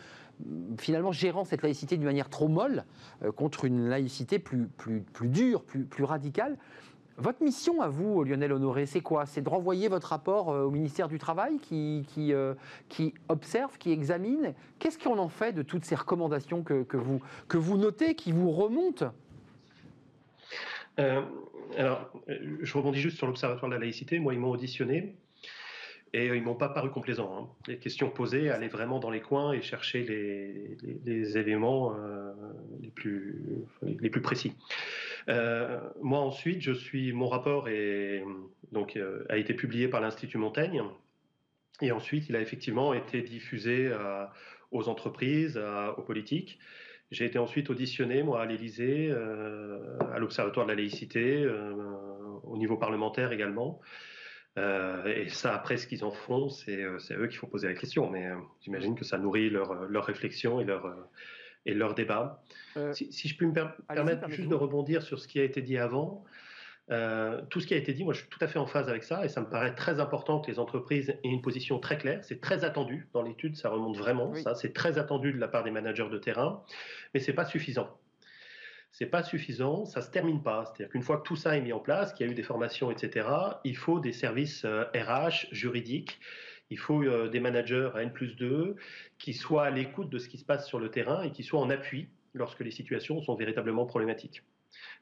finalement gérant cette laïcité d'une manière trop molle euh, contre une laïcité plus, plus, plus dure, plus, plus radicale. Votre mission à vous, Lionel Honoré, c'est quoi? C'est de renvoyer votre rapport euh, au ministère du Travail qui, euh, observe, qui examine? Qu'est-ce qu'on en fait de toutes ces recommandations que, vous, que vous notez, qui vous remontent? Alors, je rebondis juste sur l'Observatoire de la laïcité. Moi, ils m'ont auditionné. Et euh, ils m'ont pas paru complaisants. Hein. Les questions posées, aller vraiment dans les coins et chercher les, éléments euh, les, plus, les plus précis. Euh, moi ensuite, je suis, mon rapport a été publié par l'Institut Montaigne. Et ensuite, il a effectivement été diffusé aux entreprises, aux politiques. J'ai été ensuite auditionné, moi, à l'Élysée, à l'Observatoire de la laïcité, au niveau parlementaire également. Euh, et ça, après, ce qu'ils en font, c'est euh, eux qu'il faut poser la question. Mais euh, j'imagine que ça nourrit leur, leur réflexion et leur, et leur débat. Si, si, je peux me permettre juste de rebondir sur ce qui a été dit avant, tout ce qui a été dit, moi je suis tout à fait en phase avec ça et ça me paraît très important que les entreprises aient une position très claire. C'est très attendu dans l'étude, ça remonte vraiment. Ça, c'est très attendu de la part des managers de terrain, mais c'est pas suffisant c'est pas suffisant, ça se termine pas. C'est-à-dire qu'une fois que tout ça est mis en place, qu'il y a eu des formations, etc., il faut des services RH, euh, juridiques, il faut euh, des managers à N plus 2 qui soient à l'écoute de ce qui se passe sur le terrain et qui soient en appui lorsque les situations sont véritablement problématiques.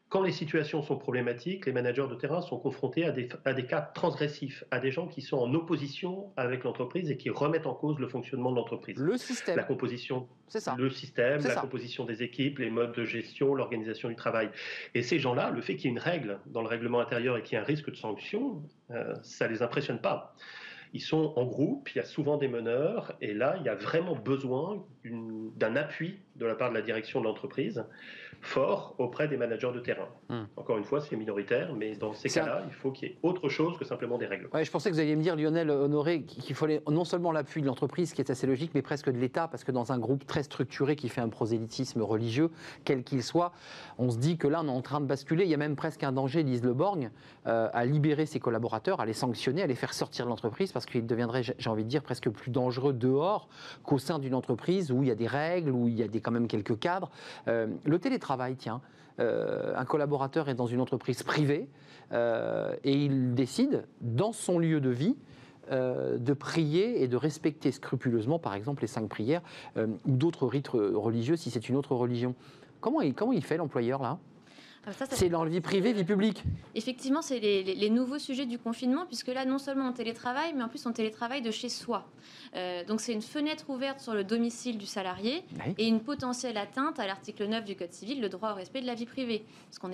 Quand les situations sont problématiques, les managers de terrain sont confrontés à des, à des cas transgressifs, à des gens qui sont en opposition avec l'entreprise et qui remettent en cause le fonctionnement de l'entreprise. Le système. La composition, ça. le système, la composition des équipes, les modes de gestion, l'organisation du travail. Et ces gens-là, le fait qu'il y ait une règle dans le règlement intérieur et qu'il y ait un risque de sanction, euh, ça les impressionne pas. Ils sont en groupe, il y a souvent des meneurs, et là, il y a vraiment besoin d'un appui de la part de la direction de l'entreprise fort auprès des managers de terrain. Hmm. Encore une fois, c'est minoritaire, mais dans ces cas-là, il faut qu'il y ait autre chose que simplement des règles. Ouais, je pensais que vous alliez me dire, Lionel Honoré, qu'il fallait non seulement l'appui de l'entreprise, qui est assez logique, mais presque de l'État, parce que dans un groupe très structuré qui fait un prosélytisme religieux, quel qu'il soit, on se dit que là, on est en train de basculer. Il y a même presque un danger, Lise Le Borgne, euh, à libérer ses collaborateurs, à les sanctionner, à les faire sortir de l'entreprise, parce qu'il deviendrait, j'ai envie de dire, presque plus dangereux dehors qu'au sein d'une entreprise où il y a des règles, où il y a des, quand même quelques cadres. Euh, le télétravail, tiens, euh, un collaborateur est dans une entreprise privée euh, et il décide, dans son lieu de vie, de prier et de respecter scrupuleusement, par exemple, les cinq prières ou d'autres rites religieux si c'est une autre religion. Comment comment il fait l'employeur là? Ah, c'est dans la vie privée, vie publique. Effectivement, c'est les, nouveaux sujets du confinement, puisque là, non seulement on télétravaille, mais en plus on télétravaille de chez soi. Euh, donc c'est une fenêtre ouverte sur le domicile du salarié et une potentielle atteinte à l'article 9 du Code civil, le droit au respect de la vie privée.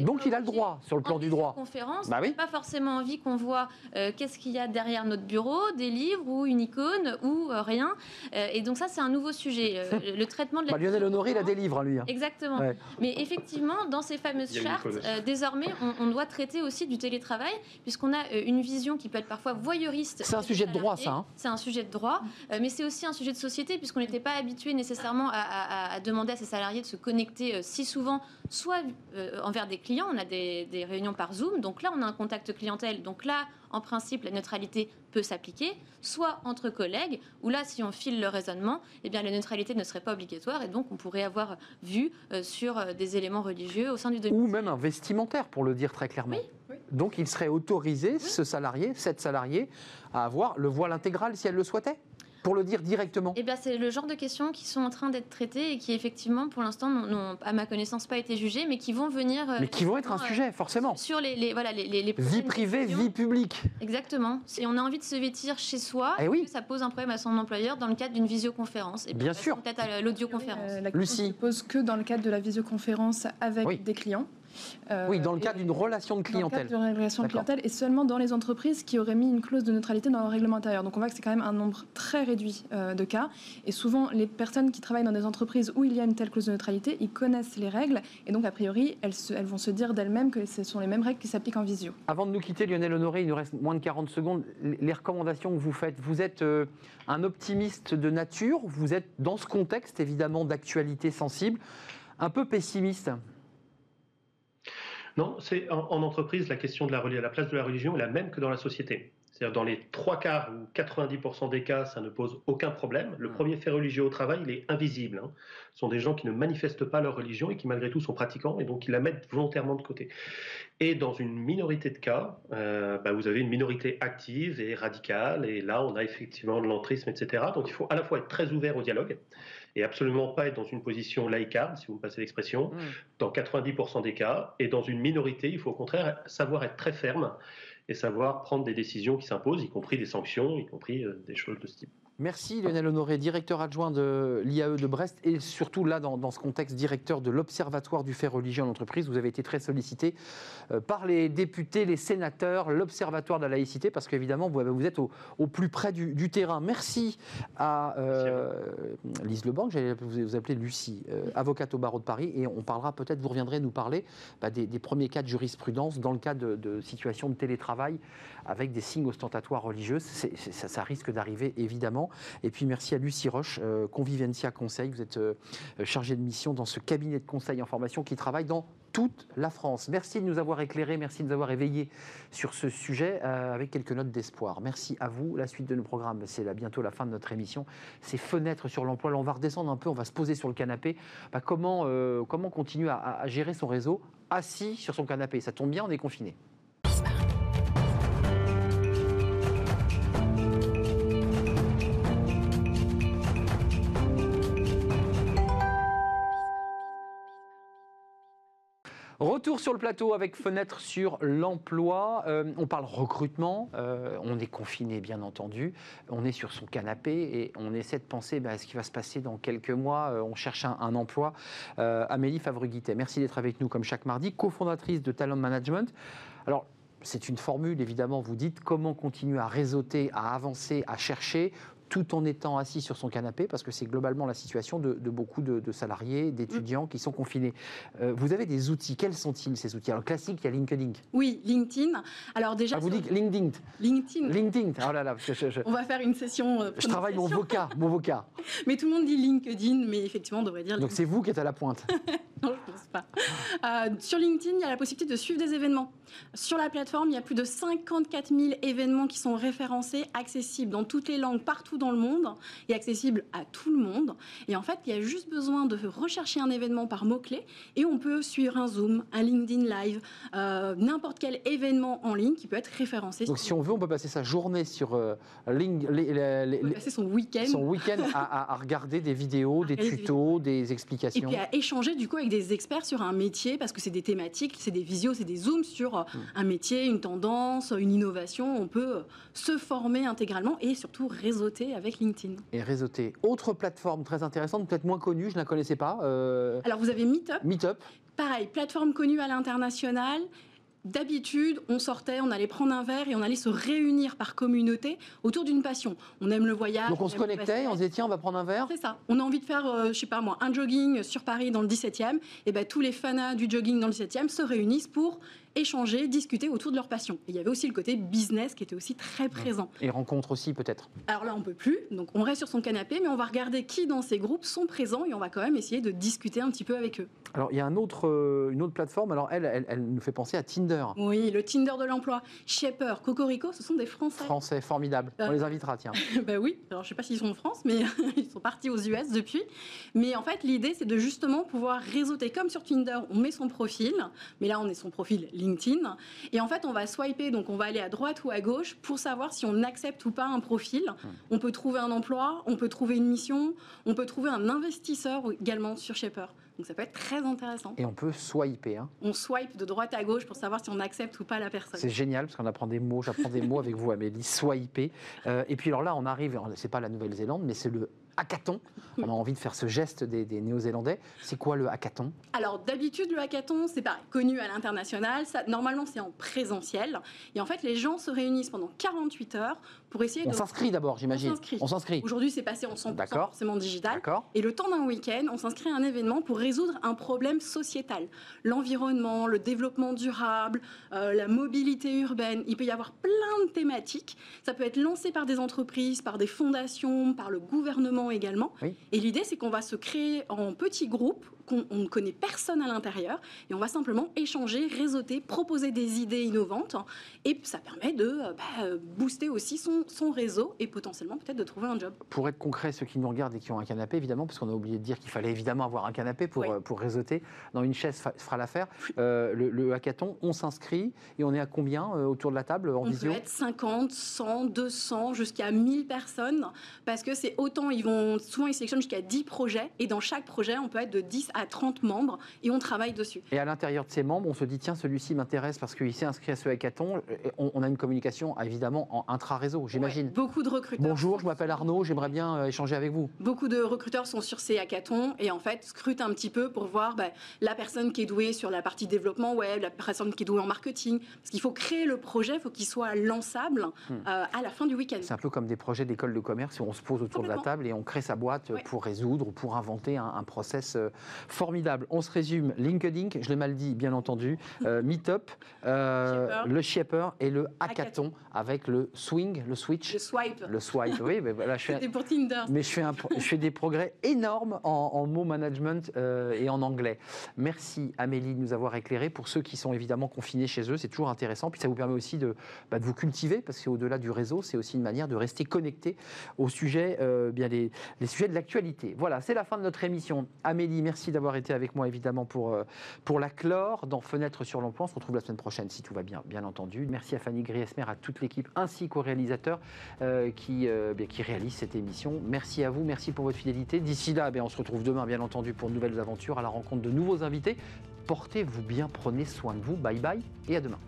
donc il a le droit, sur le plan du droit. conférence, bah pas forcément envie qu'on voit euh, qu'est-ce qu'il y a derrière notre bureau, des livres ou une icône ou euh, rien. et donc ça, c'est un nouveau sujet. le traitement de la... Bah, Lionel Honoré, il a des livres, lui. Hein. Exactement. Mais effectivement, dans ces fameuses chartes, euh, désormais, on, doit traiter aussi du télétravail, puisqu'on a euh, une vision qui peut être parfois voyeuriste. C'est un sujet de droit, ça. Hein. c'est un sujet de droit, euh, mais c'est aussi un sujet de société, puisqu'on n'était pas habitué nécessairement à, demander à ses salariés de se connecter si souvent, soit envers des clients, on a des, des réunions par Zoom, donc là, on a un contact clientèle, donc là, en principe, la neutralité peut s'appliquer, soit entre collègues, où là, si on file le raisonnement, eh bien, la neutralité ne serait pas obligatoire, et donc on pourrait avoir vu euh, sur euh, des éléments religieux au sein du domicile. Ou même un vestimentaire, pour le dire très clairement. Donc il serait autorisé, ce salarié, cette salariée, à avoir le voile intégral si elle le souhaitait? Pour le dire directement Eh bien, c'est le genre de questions qui sont en train d'être traitées et qui, effectivement, pour l'instant, n'ont, à ma connaissance, pas été jugées, mais qui vont venir. Euh, mais qui vont être un sujet, forcément. Sur les, les voilà, les, les vie privée, vie publique. Exactement. Si on a envie de se vêtir chez soi, eh oui. ça pose un problème à son employeur dans le cadre d'une visioconférence. Et Bien sûr. Peut-être à l'audioconférence. Euh, la question ne pose que dans le cadre de la visioconférence avec des clients. Euh, oui, dans le cadre d'une relation de clientèle. Dans le cadre d'une relation de clientèle et seulement dans les entreprises qui auraient mis une clause de neutralité dans leur règlement intérieur. Donc on voit que c'est quand même un nombre très réduit euh, de cas. Et souvent, les personnes qui travaillent dans des entreprises où il y a une telle clause de neutralité, ils connaissent les règles et donc a priori, elles, elles vont se dire d'elles-mêmes que ce sont les mêmes règles qui s'appliquent en visio. Avant de nous quitter, Lionel Honoré, il nous reste moins de 40 secondes. Les recommandations que vous faites, vous êtes euh, un optimiste de nature, vous êtes dans ce contexte évidemment d'actualité sensible, un peu pessimiste? Non, c'est en, entreprise, la question de la, la place de la religion est la même que dans la société. C'est-à-dire dans les trois quarts ou 90% des cas, ça ne pose aucun problème. Le premier fait religieux au travail, il est invisible. hein. Ce sont des gens qui ne manifestent pas leur religion et qui malgré tout sont pratiquants et donc ils la mettent volontairement de côté. Et dans une minorité de cas, euh, bah, vous avez une minorité active et radicale et là on a effectivement de l'entrisme, etc. Donc il faut à la fois être très ouvert au dialogue et absolument pas être dans une position laïcarde, si vous me passez l'expression, Mm. dans 90% des cas. Et dans une minorité, il faut au contraire savoir être très ferme et savoir prendre des décisions qui s'imposent, y compris des sanctions, y compris euh, des choses de ce type. Merci Lionel Honoré, directeur adjoint de l'IAE de Brest et surtout là dans, dans ce contexte directeur de l'Observatoire du fait religieux en entreprise. Vous avez été très sollicité euh, par les députés, les sénateurs, l'Observatoire de la laïcité parce qu'évidemment vous, vous êtes au, au plus près du, du terrain. Merci à euh, Lise Lebanc, j'allais vous, vous appeler Lucie, euh, avocate au barreau de Paris et on parlera peut-être, vous reviendrez nous parler bah, des, des premiers cas de jurisprudence dans le cas de, de situations de télétravail avec des signes ostentatoires religieux. Ça, risque d'arriver évidemment. Et puis merci à Lucie Roche, euh, Convivencia Conseil. Vous êtes euh, chargée de mission dans ce cabinet de conseil en formation qui travaille dans toute la France. Merci de nous avoir éclairés, merci de nous avoir éveillés sur ce sujet euh, avec quelques notes d'espoir. Merci à vous. La suite de nos programmes, c'est bientôt la fin de notre émission. C'est fenêtre sur l'emploi. Là, on va redescendre un peu, on va se poser sur le canapé. Bah, comment, euh, comment continuer à gérer son réseau assis sur son canapé? Ça tombe bien, on est confiné. Retour sur le plateau avec fenêtre sur l'emploi. Euh, on parle recrutement. euh, on est confiné, bien entendu. On est sur son canapé et on essaie de penser bah, à ce qui va se passer dans quelques mois. Euh, on cherche un, un emploi. Amélie Favreguitet, merci d'être avec nous comme chaque mardi, cofondatrice de Talent Management. Alors, c'est une formule, évidemment. Vous dites comment continuer à réseauter, à avancer, à chercher tout en étant assis sur son canapé, parce que c'est globalement la situation de, de beaucoup de, de salariés, d'étudiants qui sont confinés. Euh, vous avez des outils. Quels sont-ils ces outils? Alors classique, il y a LinkedIn. Oui, LinkedIn. Alors déjà, Ah, vous dites LinkedIn. LinkedIn, LinkedIn. Oh là là, parce que je, je- on va faire une session. euh, je travaille mon vocat, mon vocat. Mais tout le monde dit LinkedIn, mais effectivement, on devrait dire Donc c'est vous qui êtes à la pointe. Non, je pense pas. Euh, sur LinkedIn, il y a la possibilité de suivre des événements. Sur la plateforme, il y a plus de 54 000 événements qui sont référencés, accessibles dans toutes les langues, partout dans le monde, et accessibles à tout le monde. Et en fait, il y a juste besoin de rechercher un événement par mots-clés, et on peut suivre un Zoom, un LinkedIn Live, euh, n'importe quel événement en ligne qui peut être référencé. Donc si on veut, on peut passer sa journée sur euh, Link- les- les- les- on peut les- passer son week-end. son week-end à, regarder des vidéos, des tutos, des Et explications. puis à échanger du coup avec des experts sur un métier, parce que c'est des thématiques, c'est des visios, c'est des zooms sur euh, un métier, une tendance, une innovation. On peut se former intégralement et surtout réseauter avec LinkedIn. Et réseauter. Autre plateforme très intéressante, peut-être moins connue, je ne la connaissais pas. euh, Alors vous avez Meetup, Meetup. pareil, plateforme connue à l'international. D'habitude, on sortait, on allait prendre un verre et on allait se réunir par communauté autour d'une passion. On aime le voyage. Donc on se connectait, on se disait tiens, on va prendre un verre. C'est ça. On a envie de faire, euh, je sais pas moi, un jogging sur Paris dans le 17e. Et ben tous les fanas du jogging dans le 17e se réunissent pour échanger, discuter autour de leur passion. Et il y avait aussi le côté business qui était aussi très présent. Et rencontre aussi peut-être. Alors là, on peut plus. Donc on reste sur son canapé, mais on va regarder qui dans ces groupes sont présents et on va quand même essayer de discuter un petit peu avec eux. Alors il y a un autre, euh, une autre plateforme, alors elle, elle, elle nous fait penser à Tinder. Oui, le Tinder de l'emploi, Shaper, Cocorico, ce sont des Français. Français, formidable. On Euh. les invitera, tiens. bah oui, alors je sais pas s'ils sont en France, mais ils sont partis aux US depuis. Mais en fait, l'idée, c'est de justement pouvoir réseauter comme sur Tinder, on met son profil, mais là, on est son profil LinkedIn. Et en fait, on va swiper, donc on va aller à droite ou à gauche pour savoir si on accepte ou pas un profil. On peut trouver un emploi, on peut trouver une mission, on peut trouver un investisseur également sur Shaper. Donc ça peut être très intéressant. Et on peut swiper. hein. On swipe de droite à gauche pour savoir si on accepte ou pas la personne. C'est génial parce qu'on apprend des mots, j'apprends des mots avec vous, Amélie. Swiper. Euh, et puis alors là, on arrive, c'est pas la Nouvelle-Zélande, mais c'est le hackathon. On a envie de faire ce geste des, des Néo-Zélandais. C'est quoi le hackathon? Alors d'habitude le hackathon c'est pareil, connu à l'international, ça normalement c'est en présentiel et en fait les gens se réunissent pendant 48 heures pour essayer On de... s'inscrit d'abord, j'imagine. On s'inscrit. Aujourd'hui, c'est passé en 100% D'accord. forcément digital. D'accord. Et le temps d'un week-end, on s'inscrit à un événement pour résoudre un problème sociétal. L'environnement, le développement durable, euh, la mobilité urbaine. Il peut y avoir plein de thématiques. Ça peut être lancé par des entreprises, par des fondations, par le gouvernement également. Oui. Et l'idée, c'est qu'on va se créer en petits groupes, qu'on on ne connaît personne à l'intérieur, et on va simplement échanger, réseauter, proposer des idées innovantes. Et ça permet de euh, bah, euh, booster aussi son, son réseau et potentiellement peut-être de trouver un job. Pour être concret, ceux qui nous regardent et qui ont un canapé, évidemment, parce qu'on a oublié de dire qu'il fallait évidemment avoir un canapé pour, Oui. euh, pour réseauter. Dans une chaise fera l'affaire. Euh, le, le hackathon, on s'inscrit et on est à combien autour de la table en On visio peut être 50, 100, 200, jusqu'à 1000 personnes, parce que c'est autant, ils vont, souvent ils sélectionnent jusqu'à 10 projets, et dans chaque projet, on peut être de 10 à 30 membres, et on travaille dessus. Et à l'intérieur de ces membres, on se dit tiens, celui-ci m'intéresse parce qu'il s'est inscrit à ce hackathon. On, a une communication évidemment en intra-réseau, j'imagine. Ouais, beaucoup de recruteurs. Bonjour, je m'appelle Arnaud, j'aimerais bien euh, échanger avec vous. Beaucoup de recruteurs sont sur ces hackathons et en fait scrutent un petit peu pour voir bah, la personne qui est douée sur la partie développement web, la personne qui est douée en marketing. Parce qu'il faut créer le projet, il faut qu'il soit lançable Hmm. euh, à la fin du week-end. C'est un peu comme des projets d'école de commerce où on se pose autour de la table et on crée sa boîte Ouais. pour résoudre ou pour inventer un, un process euh, formidable. On se résume LinkedIn, je l'ai mal dit bien entendu, euh, Meetup, euh, le Shaper et le hackathon avec le swing, le switch, Je swipe. le swipe. Oui, mais voilà, je fais, C'était pour Tinder. mais je fais, un pro- je fais des progrès énormes en, en mots management euh, et en anglais. Merci Amélie de nous avoir éclairé. Pour ceux qui sont évidemment confinés chez eux, c'est toujours intéressant. Puis ça vous permet aussi de, bah, de vous cultiver, parce qu'au-delà du réseau, c'est aussi une manière de rester connecté aux sujets, euh, bien les, les sujets de l'actualité. Voilà, c'est la fin de notre émission. Amélie, merci d'avoir été avec moi évidemment pour, euh, la clore dans Fenêtre sur l'emploi. On se retrouve la semaine prochaine si tout va bien, bien entendu. Merci à Fanny Griesmer, à toute l'équipe, ainsi qu'aux réalisateurs euh, qui, euh, qui réalisent cette émission. Merci à vous, merci pour votre fidélité. D'ici là, bien, on se retrouve demain, bien entendu, pour de nouvelles aventures, à la rencontre de nouveaux invités. Portez-vous bien, prenez soin de vous. Bye bye et à demain.